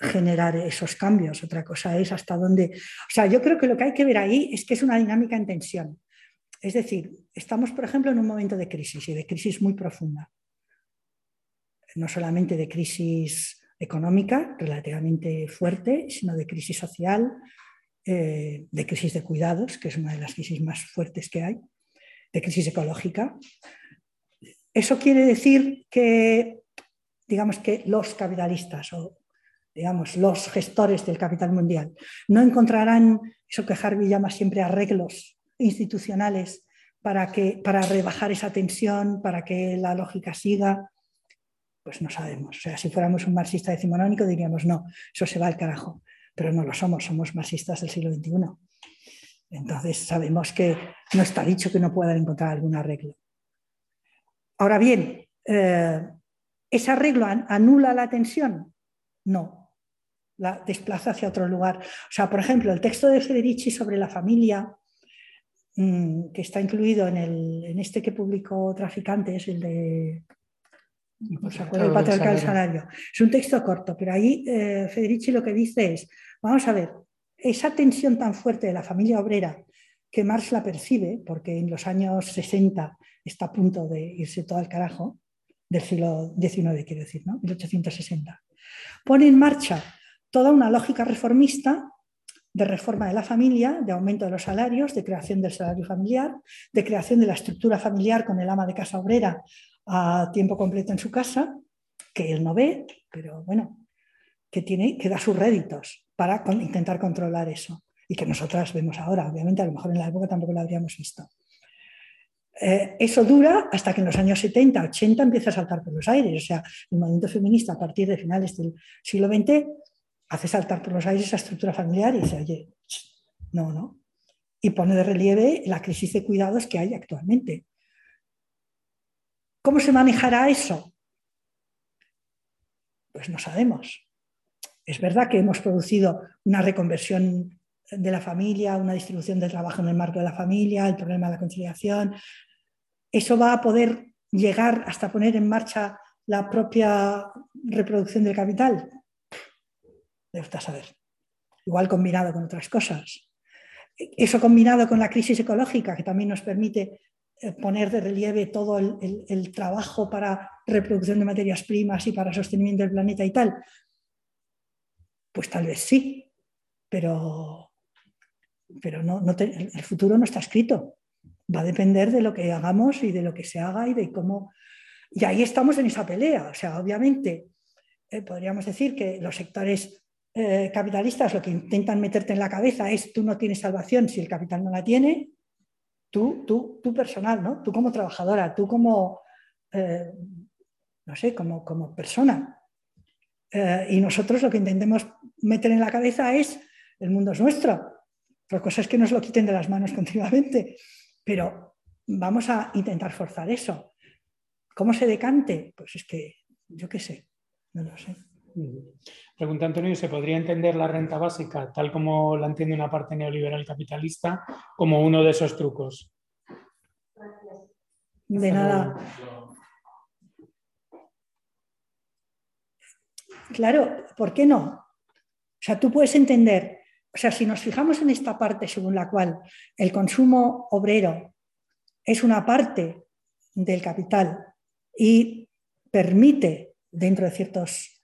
generar esos cambios. Otra cosa es hasta dónde... O sea, yo creo que lo que hay que ver ahí es que es una dinámica en tensión. Es decir, estamos, por ejemplo, en un momento de crisis y de crisis muy profunda. No solamente de crisis económica relativamente fuerte, sino de crisis social, eh, de crisis de cuidados, que es una de las crisis más fuertes que hay, de crisis ecológica. Eso quiere decir que digamos que los capitalistas o digamos, los gestores del capital mundial no encontrarán eso que Harvey llama siempre arreglos institucionales para, que, para rebajar esa tensión, para que la lógica siga, pues no sabemos. O sea, si fuéramos un marxista decimonónico diríamos, no, eso se va al carajo, pero no lo somos, somos marxistas del siglo XXI. Entonces sabemos que no está dicho que no puedan encontrar algún arreglo. Ahora bien, eh, ¿Ese arreglo anula la tensión? No, la desplaza hacia otro lugar. O sea, por ejemplo, el texto de Federici sobre la familia, mm, que está incluido en, este que publicó Traficantes, el de ¿Os acuerdo? El patriarcal del salario. Es un texto corto, pero ahí eh, Federici lo que dice es, vamos a ver, esa tensión tan fuerte de la familia obrera que Marx la percibe, porque en los años 60 está a punto de irse todo al carajo, del siglo XIX, quiero decir, ¿no? 1860. Pone en marcha toda una lógica reformista de reforma de la familia, de aumento de los salarios, de creación del salario familiar, de creación de la estructura familiar con el ama de casa obrera a tiempo completo en su casa, que él no ve, pero bueno, que, tiene, que da sus réditos para intentar controlar eso y que nosotras vemos ahora. Obviamente, a lo mejor en la época tampoco lo habríamos visto. Eh, eso dura hasta que en los años 70, 80 empieza a saltar por los aires. O sea, el movimiento feminista a partir de finales del siglo XX hace saltar por los aires esa estructura familiar y dice, oye, no, no. Y pone de relieve la crisis de cuidados que hay actualmente. ¿Cómo se manejará eso? Pues no sabemos. Es verdad que hemos producido una reconversión de la familia, una distribución del trabajo en el marco de la familia, el problema de la conciliación, ¿Eso va a poder llegar hasta poner en marcha la propia reproducción del capital? Debe saber. Igual combinado con otras cosas. Eso combinado con la crisis ecológica, que también nos permite eh, poner de relieve todo el, trabajo para reproducción de materias primas y para sostenimiento del planeta y tal, pues tal vez sí, pero, pero no, el futuro no está escrito va a depender de lo que hagamos y de lo que se haga y de cómo... Y ahí estamos en esa pelea. O sea, obviamente, eh, podríamos decir que los sectores eh, capitalistas lo que intentan meterte en la cabeza es tú no tienes salvación si el capital no la tiene, tú, tú, tú personal, ¿no? Tú como trabajadora, tú como, eh, no sé, como, como persona. y nosotros lo que intentemos meter en la cabeza es el mundo es nuestro. Otra cosa es que nos lo quiten de las manos continuamente. Pero vamos a intentar forzar eso. ¿Cómo se decante? Pues es que yo qué sé, no lo sé. Pregunta Antonio, ¿se podría entender la renta básica, tal como la entiende una parte neoliberal capitalista, como uno de esos trucos? De nada. Claro, ¿por qué no? O sea, tú puedes entender o sea, si nos fijamos en esta parte según la cual el consumo obrero es una parte del capital y permite, dentro de ciertas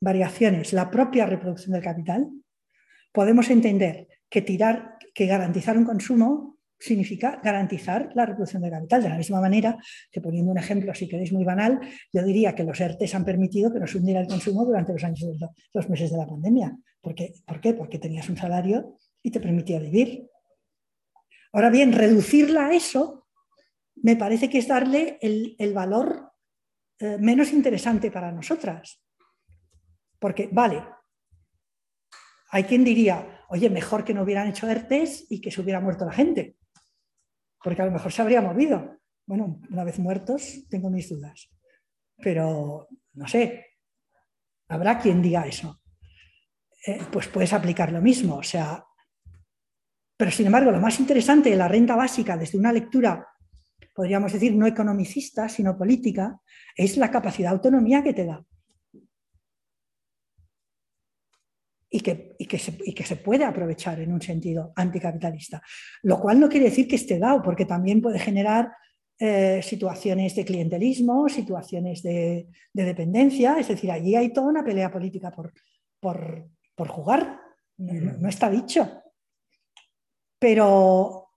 variaciones, la propia reproducción del capital, podemos entender que, tirar, que garantizar un consumo significa garantizar la reproducción del capital. De la misma manera que, poniendo un ejemplo, si queréis muy banal, yo diría que los ERTES han permitido que no se hundiera el consumo durante los, años, los meses de la pandemia. ¿Por qué? ¿Por qué? Porque tenías un salario y te permitía vivir. Ahora bien, reducirla a eso me parece que es darle el, valor eh, menos interesante para nosotras. Porque, vale, hay quien diría, oye, mejor que no hubieran hecho ERTES y que se hubiera muerto la gente, porque a lo mejor se habría movido. Bueno, una vez muertos, tengo mis dudas. Pero, no sé, habrá quien diga eso. Eh, pues puedes aplicar lo mismo. O sea, pero sin embargo, lo más interesante de la renta básica desde una lectura, podríamos decir, no economicista, sino política, es la capacidad de autonomía que te da. Y que, y, que se, y que, se, puede aprovechar en un sentido anticapitalista. Lo cual no quiere decir que esté dado, porque también puede generar eh, situaciones de clientelismo, situaciones de, de, dependencia. Es decir, allí hay toda una pelea política por, por, por jugar, no, está dicho. Pero,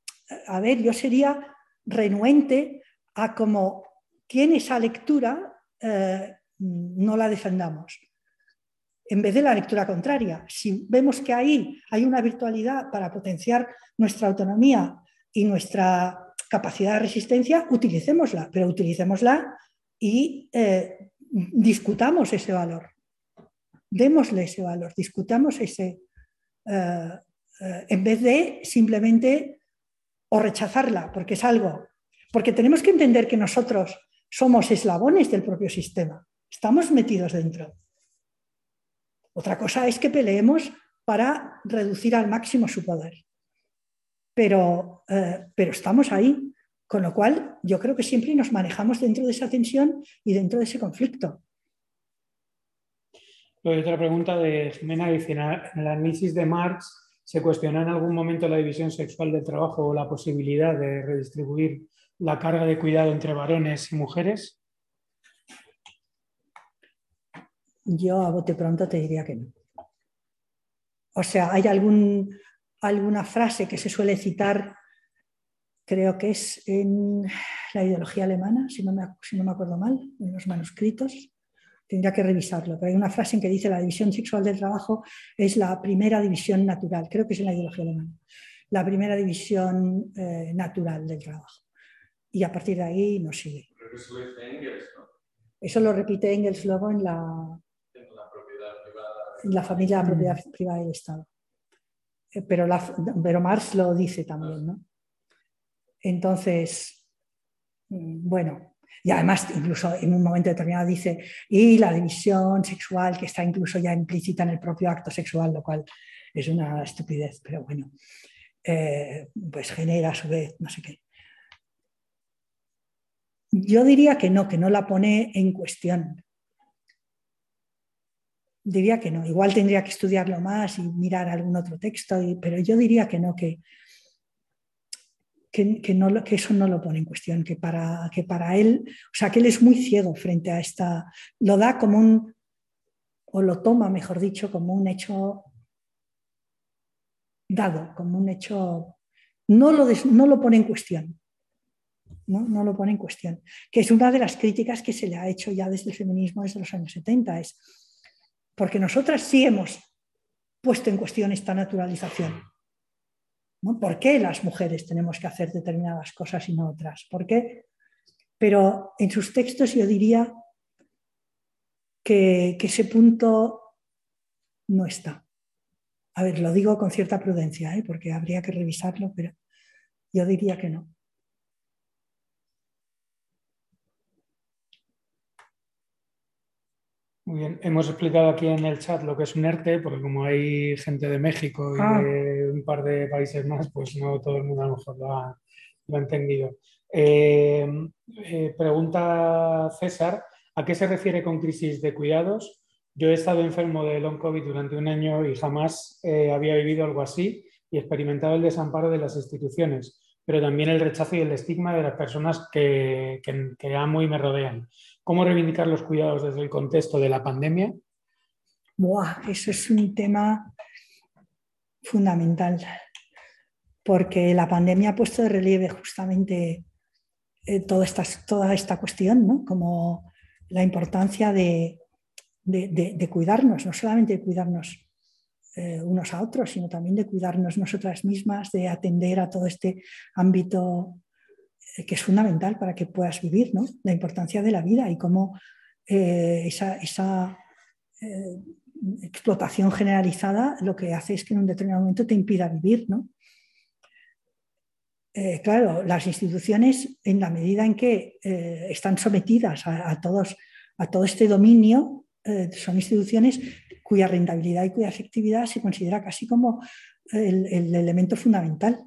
a ver, yo sería renuente a como en esa lectura eh, no la defendamos. En vez de la lectura contraria, si vemos que ahí hay una virtualidad para potenciar nuestra autonomía y nuestra capacidad de resistencia, utilicémosla, pero utilicémosla y eh, discutamos ese valor. Démosle ese valor, discutamos ese, eh, eh, en vez de simplemente o rechazarla, porque es algo, porque tenemos que entender que nosotros somos eslabones del propio sistema, estamos metidos dentro. Otra cosa es que peleemos para reducir al máximo su poder. Pero, eh, pero estamos ahí, con lo cual yo creo que siempre nos manejamos dentro de esa tensión y dentro de ese conflicto. Hay otra pregunta de Jimena en el análisis de Marx se cuestionó en algún momento la división sexual del trabajo o la posibilidad de redistribuir la carga de cuidado entre varones y mujeres. Yo a bote pronto te diría que no. O sea, hay algún, alguna frase que se suele citar, creo que es en la ideología alemana, si no me, si no me acuerdo mal, en los manuscritos, tendría que revisarlo, pero hay una frase en que dice la división sexual del trabajo es la primera división natural, creo que es en la ideología alemana, la primera división eh, natural del trabajo. Y a partir de ahí nos sigue. Eso lo repite Engels luego en la, la familia, la mm. propiedad privada del Estado. Eh, pero, pero Marx lo dice también, ¿no? Entonces, mm, bueno, y además, incluso en un momento determinado dice, y la división sexual que está incluso ya implícita en el propio acto sexual, lo cual es una estupidez, pero bueno, eh, pues genera a su vez no sé qué. Yo diría que no, que no la pone en cuestión. Diría que no. Igual tendría que estudiarlo más y mirar algún otro texto, pero yo diría que no, que, que, que, eso no lo pone en cuestión, que para, que para él, o sea, que él es muy ciego frente a esta, lo da como un, o lo toma, mejor dicho, como un hecho dado, como un hecho, no lo, no lo pone en cuestión. ¿no? no lo pone en cuestión, que es una de las críticas que se le ha hecho ya desde el feminismo desde los años 70, es porque nosotras sí hemos puesto en cuestión esta naturalización. ¿Por qué las mujeres tenemos que hacer determinadas cosas y no otras? ¿Por qué? Pero en sus textos yo diría que, ese punto no está. A ver, lo digo con cierta prudencia, ¿eh? porque habría que revisarlo, pero yo diría que no. Muy bien, hemos explicado aquí en el chat lo que es un ERTE, porque como hay gente de México y ah. de un par de países más, pues no todo el mundo a lo mejor lo ha, entendido. Eh, eh, pregunta César, ¿a qué se refiere con crisis de cuidados? Yo he estado enfermo de long COVID durante un año y jamás eh, había vivido algo así y experimentado el desamparo de las instituciones, pero también el rechazo y el estigma de las personas que, que, amo y me rodean. ¿Cómo reivindicar los cuidados desde el contexto de la pandemia? Buah, eso es un tema fundamental, porque la pandemia ha puesto de relieve justamente eh, toda, esta, toda esta cuestión, ¿no? como la importancia de, cuidarnos, no solamente de cuidarnos eh, unos a otros, sino también de cuidarnos nosotras mismas, de atender a todo este ámbito que es fundamental para que puedas vivir, ¿no? la importancia de la vida y cómo eh, esa, esa explotación generalizada lo que hace es que en un determinado momento te impida vivir. ¿no? claro, las instituciones, en la medida en que están sometidas a, todos, a todo este dominio, eh, son instituciones cuya rentabilidad y cuya efectividad se considera casi como el, elemento fundamental,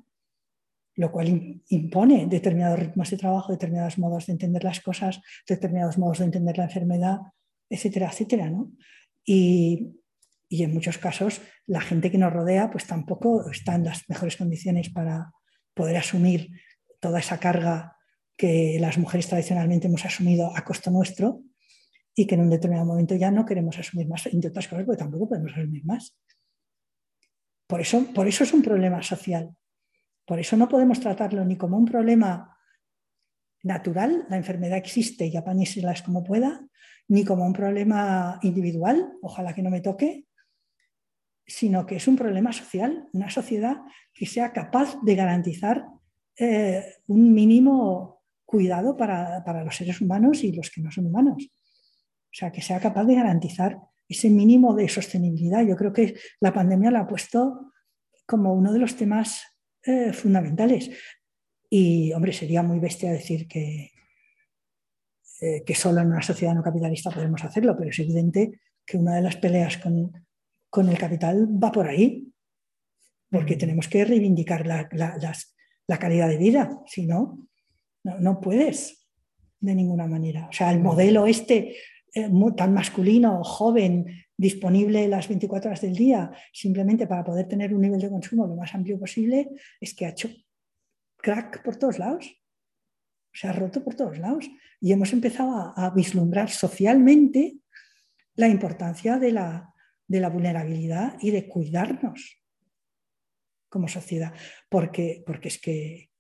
lo cual impone determinados ritmos de trabajo, determinados modos de entender las cosas, determinados modos de entender la enfermedad, etcétera, etcétera. Y, en muchos casos la gente que nos rodea pues tampoco está en las mejores condiciones para poder asumir toda esa carga que las mujeres tradicionalmente hemos asumido a costo nuestro y que en un determinado momento ya no queremos asumir más, entre otras cosas, porque tampoco podemos asumir más. Por eso, por eso es un problema social. Por eso no podemos tratarlo ni como un problema natural, la enfermedad existe y apáñeselas como pueda, ni como un problema individual, ojalá que no me toque, sino que es un problema social, una sociedad que sea capaz de garantizar eh, un mínimo cuidado para, para, los seres humanos y los que no son humanos. O sea, que sea capaz de garantizar ese mínimo de sostenibilidad. Yo creo que la pandemia lo ha puesto como uno de los temas eh, fundamentales. Y, hombre, sería muy bestia decir que, eh, que solo en una sociedad no capitalista podemos hacerlo, pero es evidente que una de las peleas con, el capital va por ahí, porque tenemos que reivindicar la, calidad de vida, si no, no puedes de ninguna manera. O sea, el modelo este eh, tan masculino, joven, disponible las 24 horas del día, simplemente para poder tener un nivel de consumo lo más amplio posible, es que ha hecho crack por todos lados. Se ha roto por todos lados. Y hemos empezado a, vislumbrar socialmente la importancia de la, de la, vulnerabilidad y de cuidarnos como sociedad. Porque, porque es que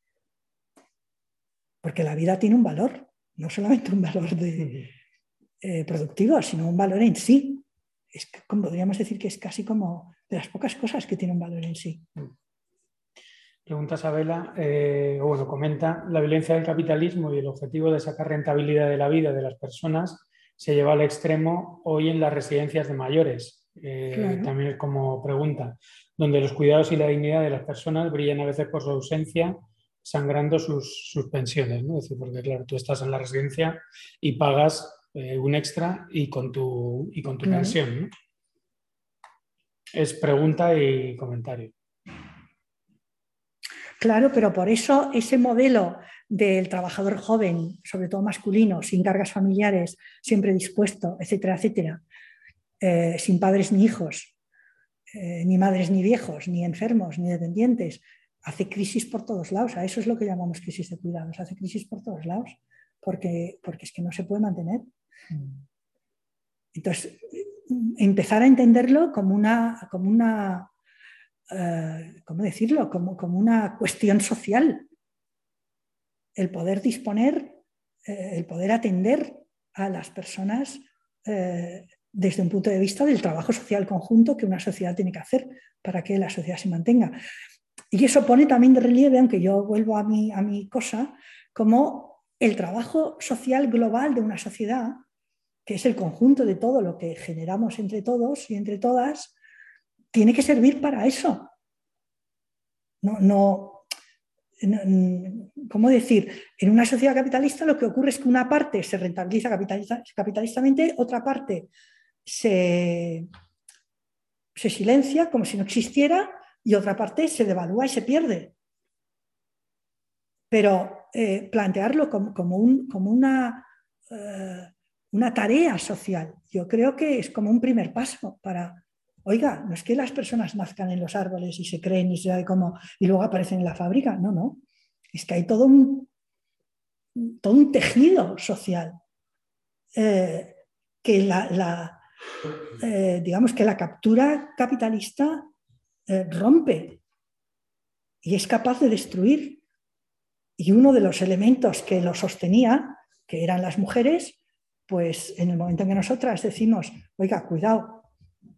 porque la vida tiene un valor, no solamente un valor de, eh, productivo, sino un valor en sí. Es, podríamos decir que es casi como de las pocas cosas que tiene un valor en sí. Pregunta Sabela, eh, bueno, comenta, la violencia del capitalismo y el objetivo de sacar rentabilidad de la vida de las personas se lleva al extremo hoy en las residencias de mayores. Eh, también es como pregunta, donde los cuidados y la dignidad de las personas brillan a veces por su ausencia, sangrando sus, sus pensiones. ¿no? Es decir, porque claro, tú estás en la residencia y pagas eh, un extra y con tu, y con tu pensión. Es pregunta y comentario. Claro, pero por eso ese modelo del trabajador joven, sobre todo masculino, sin cargas familiares, siempre dispuesto, etcétera, etcétera, eh, sin padres ni hijos, eh, ni madres ni viejos, ni enfermos, ni dependientes, hace crisis por todos lados. A eso es lo que llamamos crisis de cuidados, hace crisis por todos lados, porque, porque es que no se puede mantener. Entonces, empezar a entenderlo como una, como una eh, ¿cómo decirlo? Como, como, una cuestión social. El poder disponer, eh, el poder atender a las personas eh, desde un punto de vista del trabajo social conjunto que una sociedad tiene que hacer para que la sociedad se mantenga. Y eso pone también de relieve, aunque yo vuelvo a mi, a mi cosa, como el trabajo social global de una sociedad que es el conjunto de todo lo que generamos entre todos y entre todas, tiene que servir para eso. No, no, ¿cómo decir? En una sociedad capitalista lo que ocurre es que una parte se rentabiliza capitalistamente, otra parte se, se silencia como si no existiera y otra parte se devalúa y se pierde. Pero eh, plantearlo como, un, como una... Eh, una tarea social. Yo creo que es como un primer paso para, oiga, no es que las personas nazcan en los árboles y se creen y se cómo y luego aparecen en la fábrica, no, no. Es que hay todo un, todo un tejido social eh, que la, eh, digamos que la captura capitalista eh, rompe y es capaz de destruir. Y uno de los elementos que lo sostenía, que eran las mujeres, pues en el momento en que nosotras decimos, oiga, cuidado,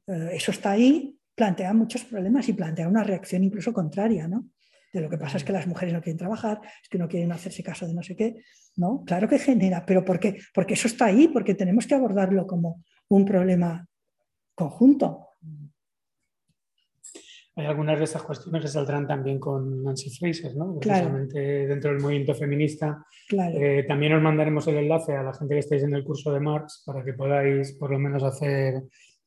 eh, eso está ahí, plantea muchos problemas y plantea una reacción incluso contraria, ¿no? De lo que pasa es que las mujeres no quieren trabajar, es que no quieren hacerse caso de no sé qué, ¿no? Claro que genera, pero ¿por qué? Porque eso está ahí, porque tenemos que abordarlo como un problema conjunto. Hay algunas de estas cuestiones que saldrán también con Nancy Fraser, ¿no? precisamente dentro del movimiento feminista. Eh, también os mandaremos el enlace a la gente que estéis en el curso de Marx para que podáis por lo menos hacer,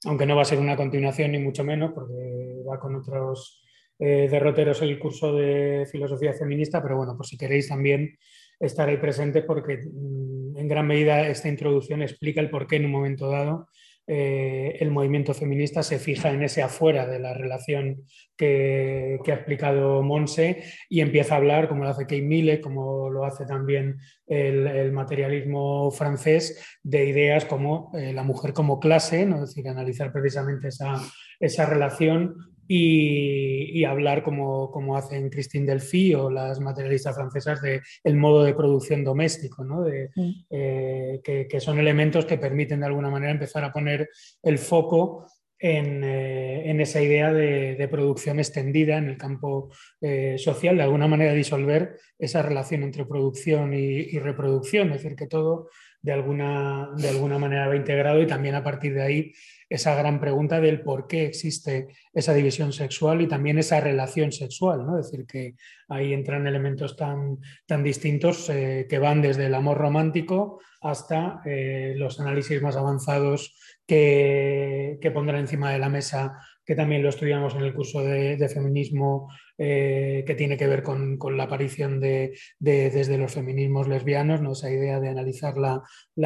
aunque no va a ser una continuación ni mucho menos, porque va con otros eh, derroteros el curso de filosofía feminista, pero bueno, pues si queréis también estar ahí presente porque mm, en gran medida esta introducción explica el por qué en un momento dado eh, el movimiento feminista se fija en ese afuera de la relación que, ha explicado Monse y empieza a hablar, como lo hace Kate Mille, como lo hace también el, materialismo francés, de ideas como eh, la mujer como clase, ¿no? es decir, analizar precisamente esa, esa relación y, hablar como, como, hacen Christine Delphi o las materialistas francesas de el modo de producción doméstico, ¿no? de, mm. eh, que, son elementos que permiten de alguna manera empezar a poner el foco en, eh, en esa idea de, de, producción extendida en el campo eh, social, de alguna manera disolver esa relación entre producción y, y, reproducción, es decir, que todo de alguna, de alguna manera va integrado y también a partir de ahí esa gran pregunta del por qué existe esa división sexual y también esa relación sexual, ¿no? Es decir, que ahí entran elementos tan, tan distintos eh, que van desde el amor romántico hasta eh, los análisis más avanzados que, que pondrán encima de la mesa que también lo estudiamos en el curso de, feminismo eh, que tiene que ver con, la aparición de, desde los feminismos lesbianos, ¿no? esa idea de analizar la,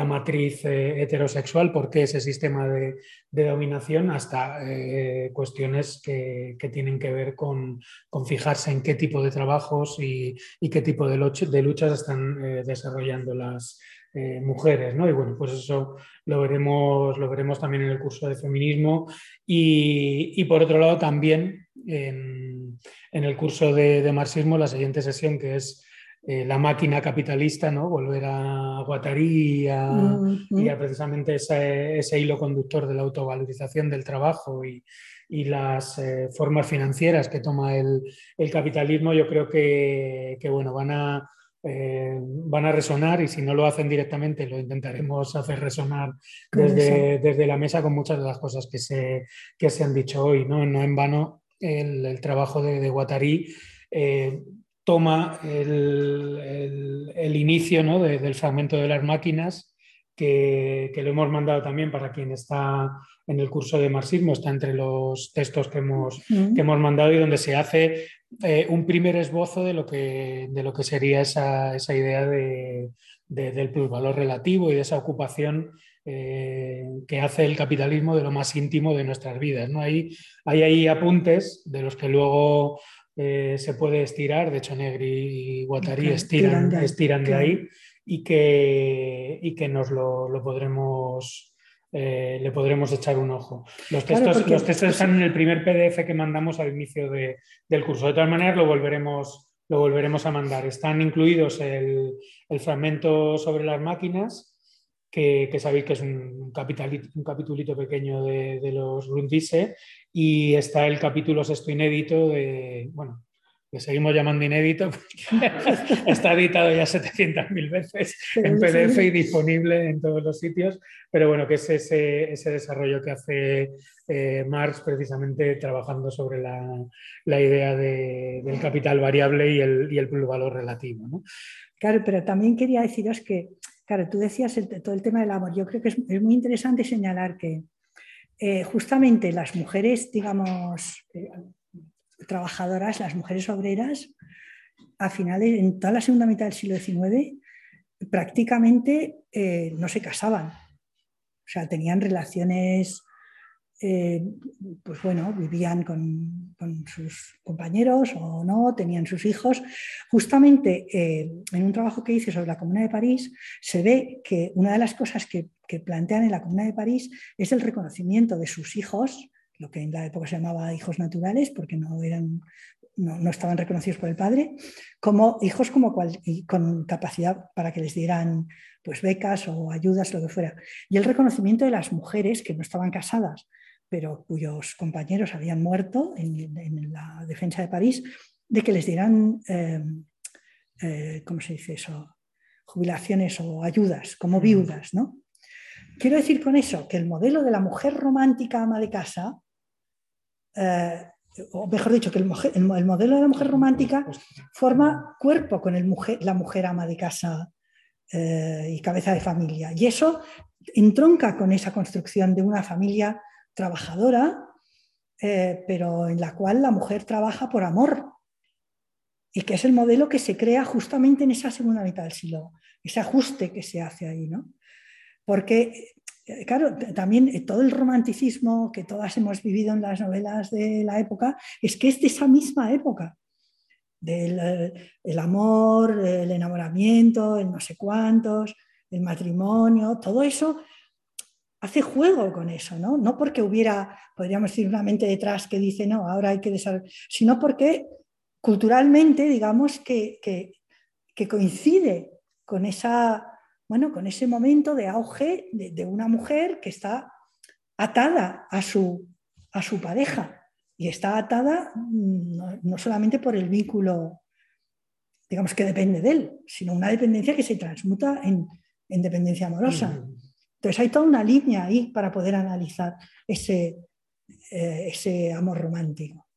matriz eh, heterosexual, por qué ese sistema de, dominación, hasta eh, cuestiones que, tienen que ver con, fijarse en qué tipo de trabajos y, qué tipo de, de luchas están desarrollando las, eh, mujeres, ¿no? Y bueno, pues eso lo veremos, lo veremos también en el curso de feminismo y, por otro lado también en, el curso de, marxismo, la siguiente sesión que es eh, la máquina capitalista, ¿no? Volver a Guattari y a, precisamente ese, hilo conductor de la autovalorización del trabajo y, las eh, formas financieras que toma el, capitalismo, yo creo que, que bueno, van a eh, van a resonar y si no lo hacen directamente lo intentaremos hacer resonar desde, desde, la mesa con muchas de las cosas que se, que se han dicho hoy. No, no en vano el, trabajo de, de Guattari eh, toma el, el, inicio ¿no? del fragmento de las máquinas que, que, lo hemos mandado también para quien está en el curso de marxismo, está entre los textos que hemos, que hemos mandado y donde se hace eh, un primer esbozo de lo que, de lo que sería esa, esa idea de, del plusvalor relativo y de esa ocupación eh, que hace el capitalismo de lo más íntimo de nuestras vidas. ¿no? Hay, hay ahí apuntes de los que luego eh, se puede estirar, de hecho Negri y Guattari estiran, estiran de ahí y que, y que nos lo, lo podremos eh, le podremos echar un ojo. Los textos, los textos están en el primer PDF que mandamos al inicio del curso. De todas maneras, lo volveremos, lo volveremos a mandar. Están incluidos el, fragmento sobre las máquinas, que, sabéis que es un, un capitulito pequeño de, de los Rundise, y está el capítulo sexto inédito de, bueno, que seguimos llamando inédito, está editado ya 700.000 veces en PDF y disponible en todos los sitios, pero bueno, que es ese, ese desarrollo que hace eh, Marx precisamente trabajando sobre la, la idea de, del capital variable y el, y el valor relativo. ¿no? Claro, pero también quería deciros que, claro, tú decías todo el tema del amor, yo creo que es, es muy interesante señalar que eh, justamente las mujeres, digamos, eh, trabajadoras, las mujeres obreras, a finales, en toda la segunda mitad del siglo XIX, prácticamente eh, no se casaban. sea, tenían relaciones eh, pues bueno, vivían con, sus compañeros o no, tenían sus hijos. Justamente eh, en un trabajo que hice sobre la Comuna de París, se ve que una de las cosas que, plantean en la Comuna de París es el reconocimiento de sus hijos, lo que en la época se llamaba hijos naturales, porque no eran no, estaban reconocidos por el padre, como hijos como con capacidad para que les dieran pues, becas o ayudas, lo que fuera. Y el reconocimiento de las mujeres que no estaban casadas, pero cuyos compañeros habían muerto en, la defensa de París, de que les dieran, eh, eh, ¿cómo se dice eso? Jubilaciones o ayudas como viudas, ¿no? Quiero decir con eso que el modelo de la mujer romántica ama de casa, eh, o mejor dicho, que el, modelo de la mujer romántica forma cuerpo con el la mujer ama de casa y cabeza de familia. Y eso entronca con esa construcción de una familia trabajadora, eh, pero en la cual la mujer trabaja por amor y que es el modelo que se crea justamente en esa segunda mitad del siglo, ese ajuste que se hace ahí, ¿no? Porque, eh, claro, también eh, todo el romanticismo que todas hemos vivido en las novelas de la época es que es de esa misma época, del el amor, el enamoramiento, el no sé cuántos, el matrimonio, todo eso hace juego con eso, ¿no? No porque hubiera, podríamos decir, una mente detrás que dice, no, ahora hay que desarrollar, sino porque culturalmente, digamos, que, coincide con, esa, bueno, con ese momento de auge de, una mujer que está atada a su, a su pareja y está atada mm, no, solamente por el vínculo, digamos, que depende de él, sino una dependencia que se transmuta en, dependencia amorosa. Entonces hay toda una línea ahí para poder analizar ese, eh, ese amor romántico.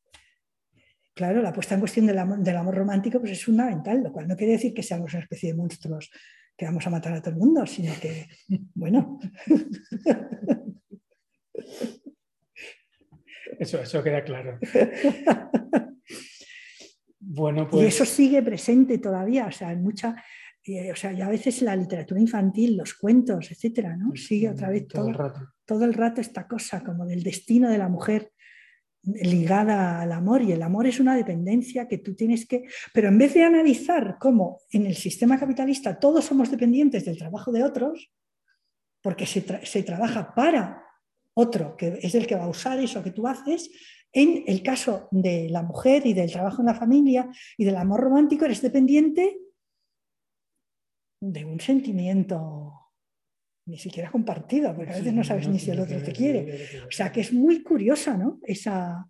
Claro, la puesta en cuestión del amor, del amor, romántico pues es fundamental, lo cual no quiere decir que seamos una especie de monstruos que vamos a matar a todo el mundo, sino que, bueno. Eso, eso queda claro. Bueno, pues... Y eso sigue presente todavía, o sea, en mucha, o sea, ya a veces la literatura infantil, los cuentos, etcétera, ¿no? Sigue otra vez todo, el rato. todo el rato esta cosa como del destino de la mujer ligada al amor y el amor es una dependencia que tú tienes que... Pero en vez de analizar cómo en el sistema capitalista todos somos dependientes del trabajo de otros, porque se, se trabaja para otro, que es el que va a usar eso que tú haces, en el caso de la mujer y del trabajo en la familia y del amor romántico, eres dependiente de un sentimiento ni siquiera compartido, porque a veces no sabes ni si el otro te quiere. O sea que es muy curiosa ¿no? esa,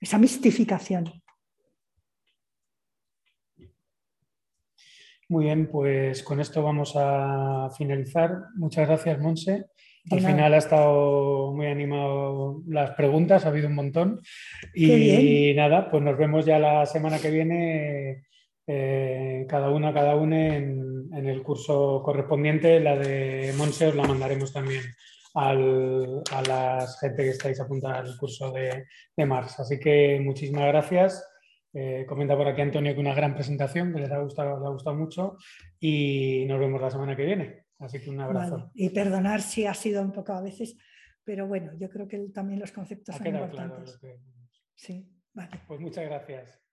esa mistificación. Muy bien, pues con esto vamos a finalizar. Muchas gracias, Monse. Al final ha estado muy animado las preguntas, ha habido un montón. Y nada, pues nos vemos ya la semana que viene eh, cada una, cada uno en, el curso correspondiente. La de Monse os la mandaremos también al, a la gente que estáis apuntada al curso de, de Mars. Así que muchísimas gracias. Eh, comenta por aquí Antonio que una gran presentación, que les ha gustado, les ha gustado mucho y nos vemos la semana que viene. Así que un abrazo. Y perdonar si ha sido un poco a veces, pero bueno, yo creo que también los conceptos son importantes. Sí, vale. Pues muchas gracias.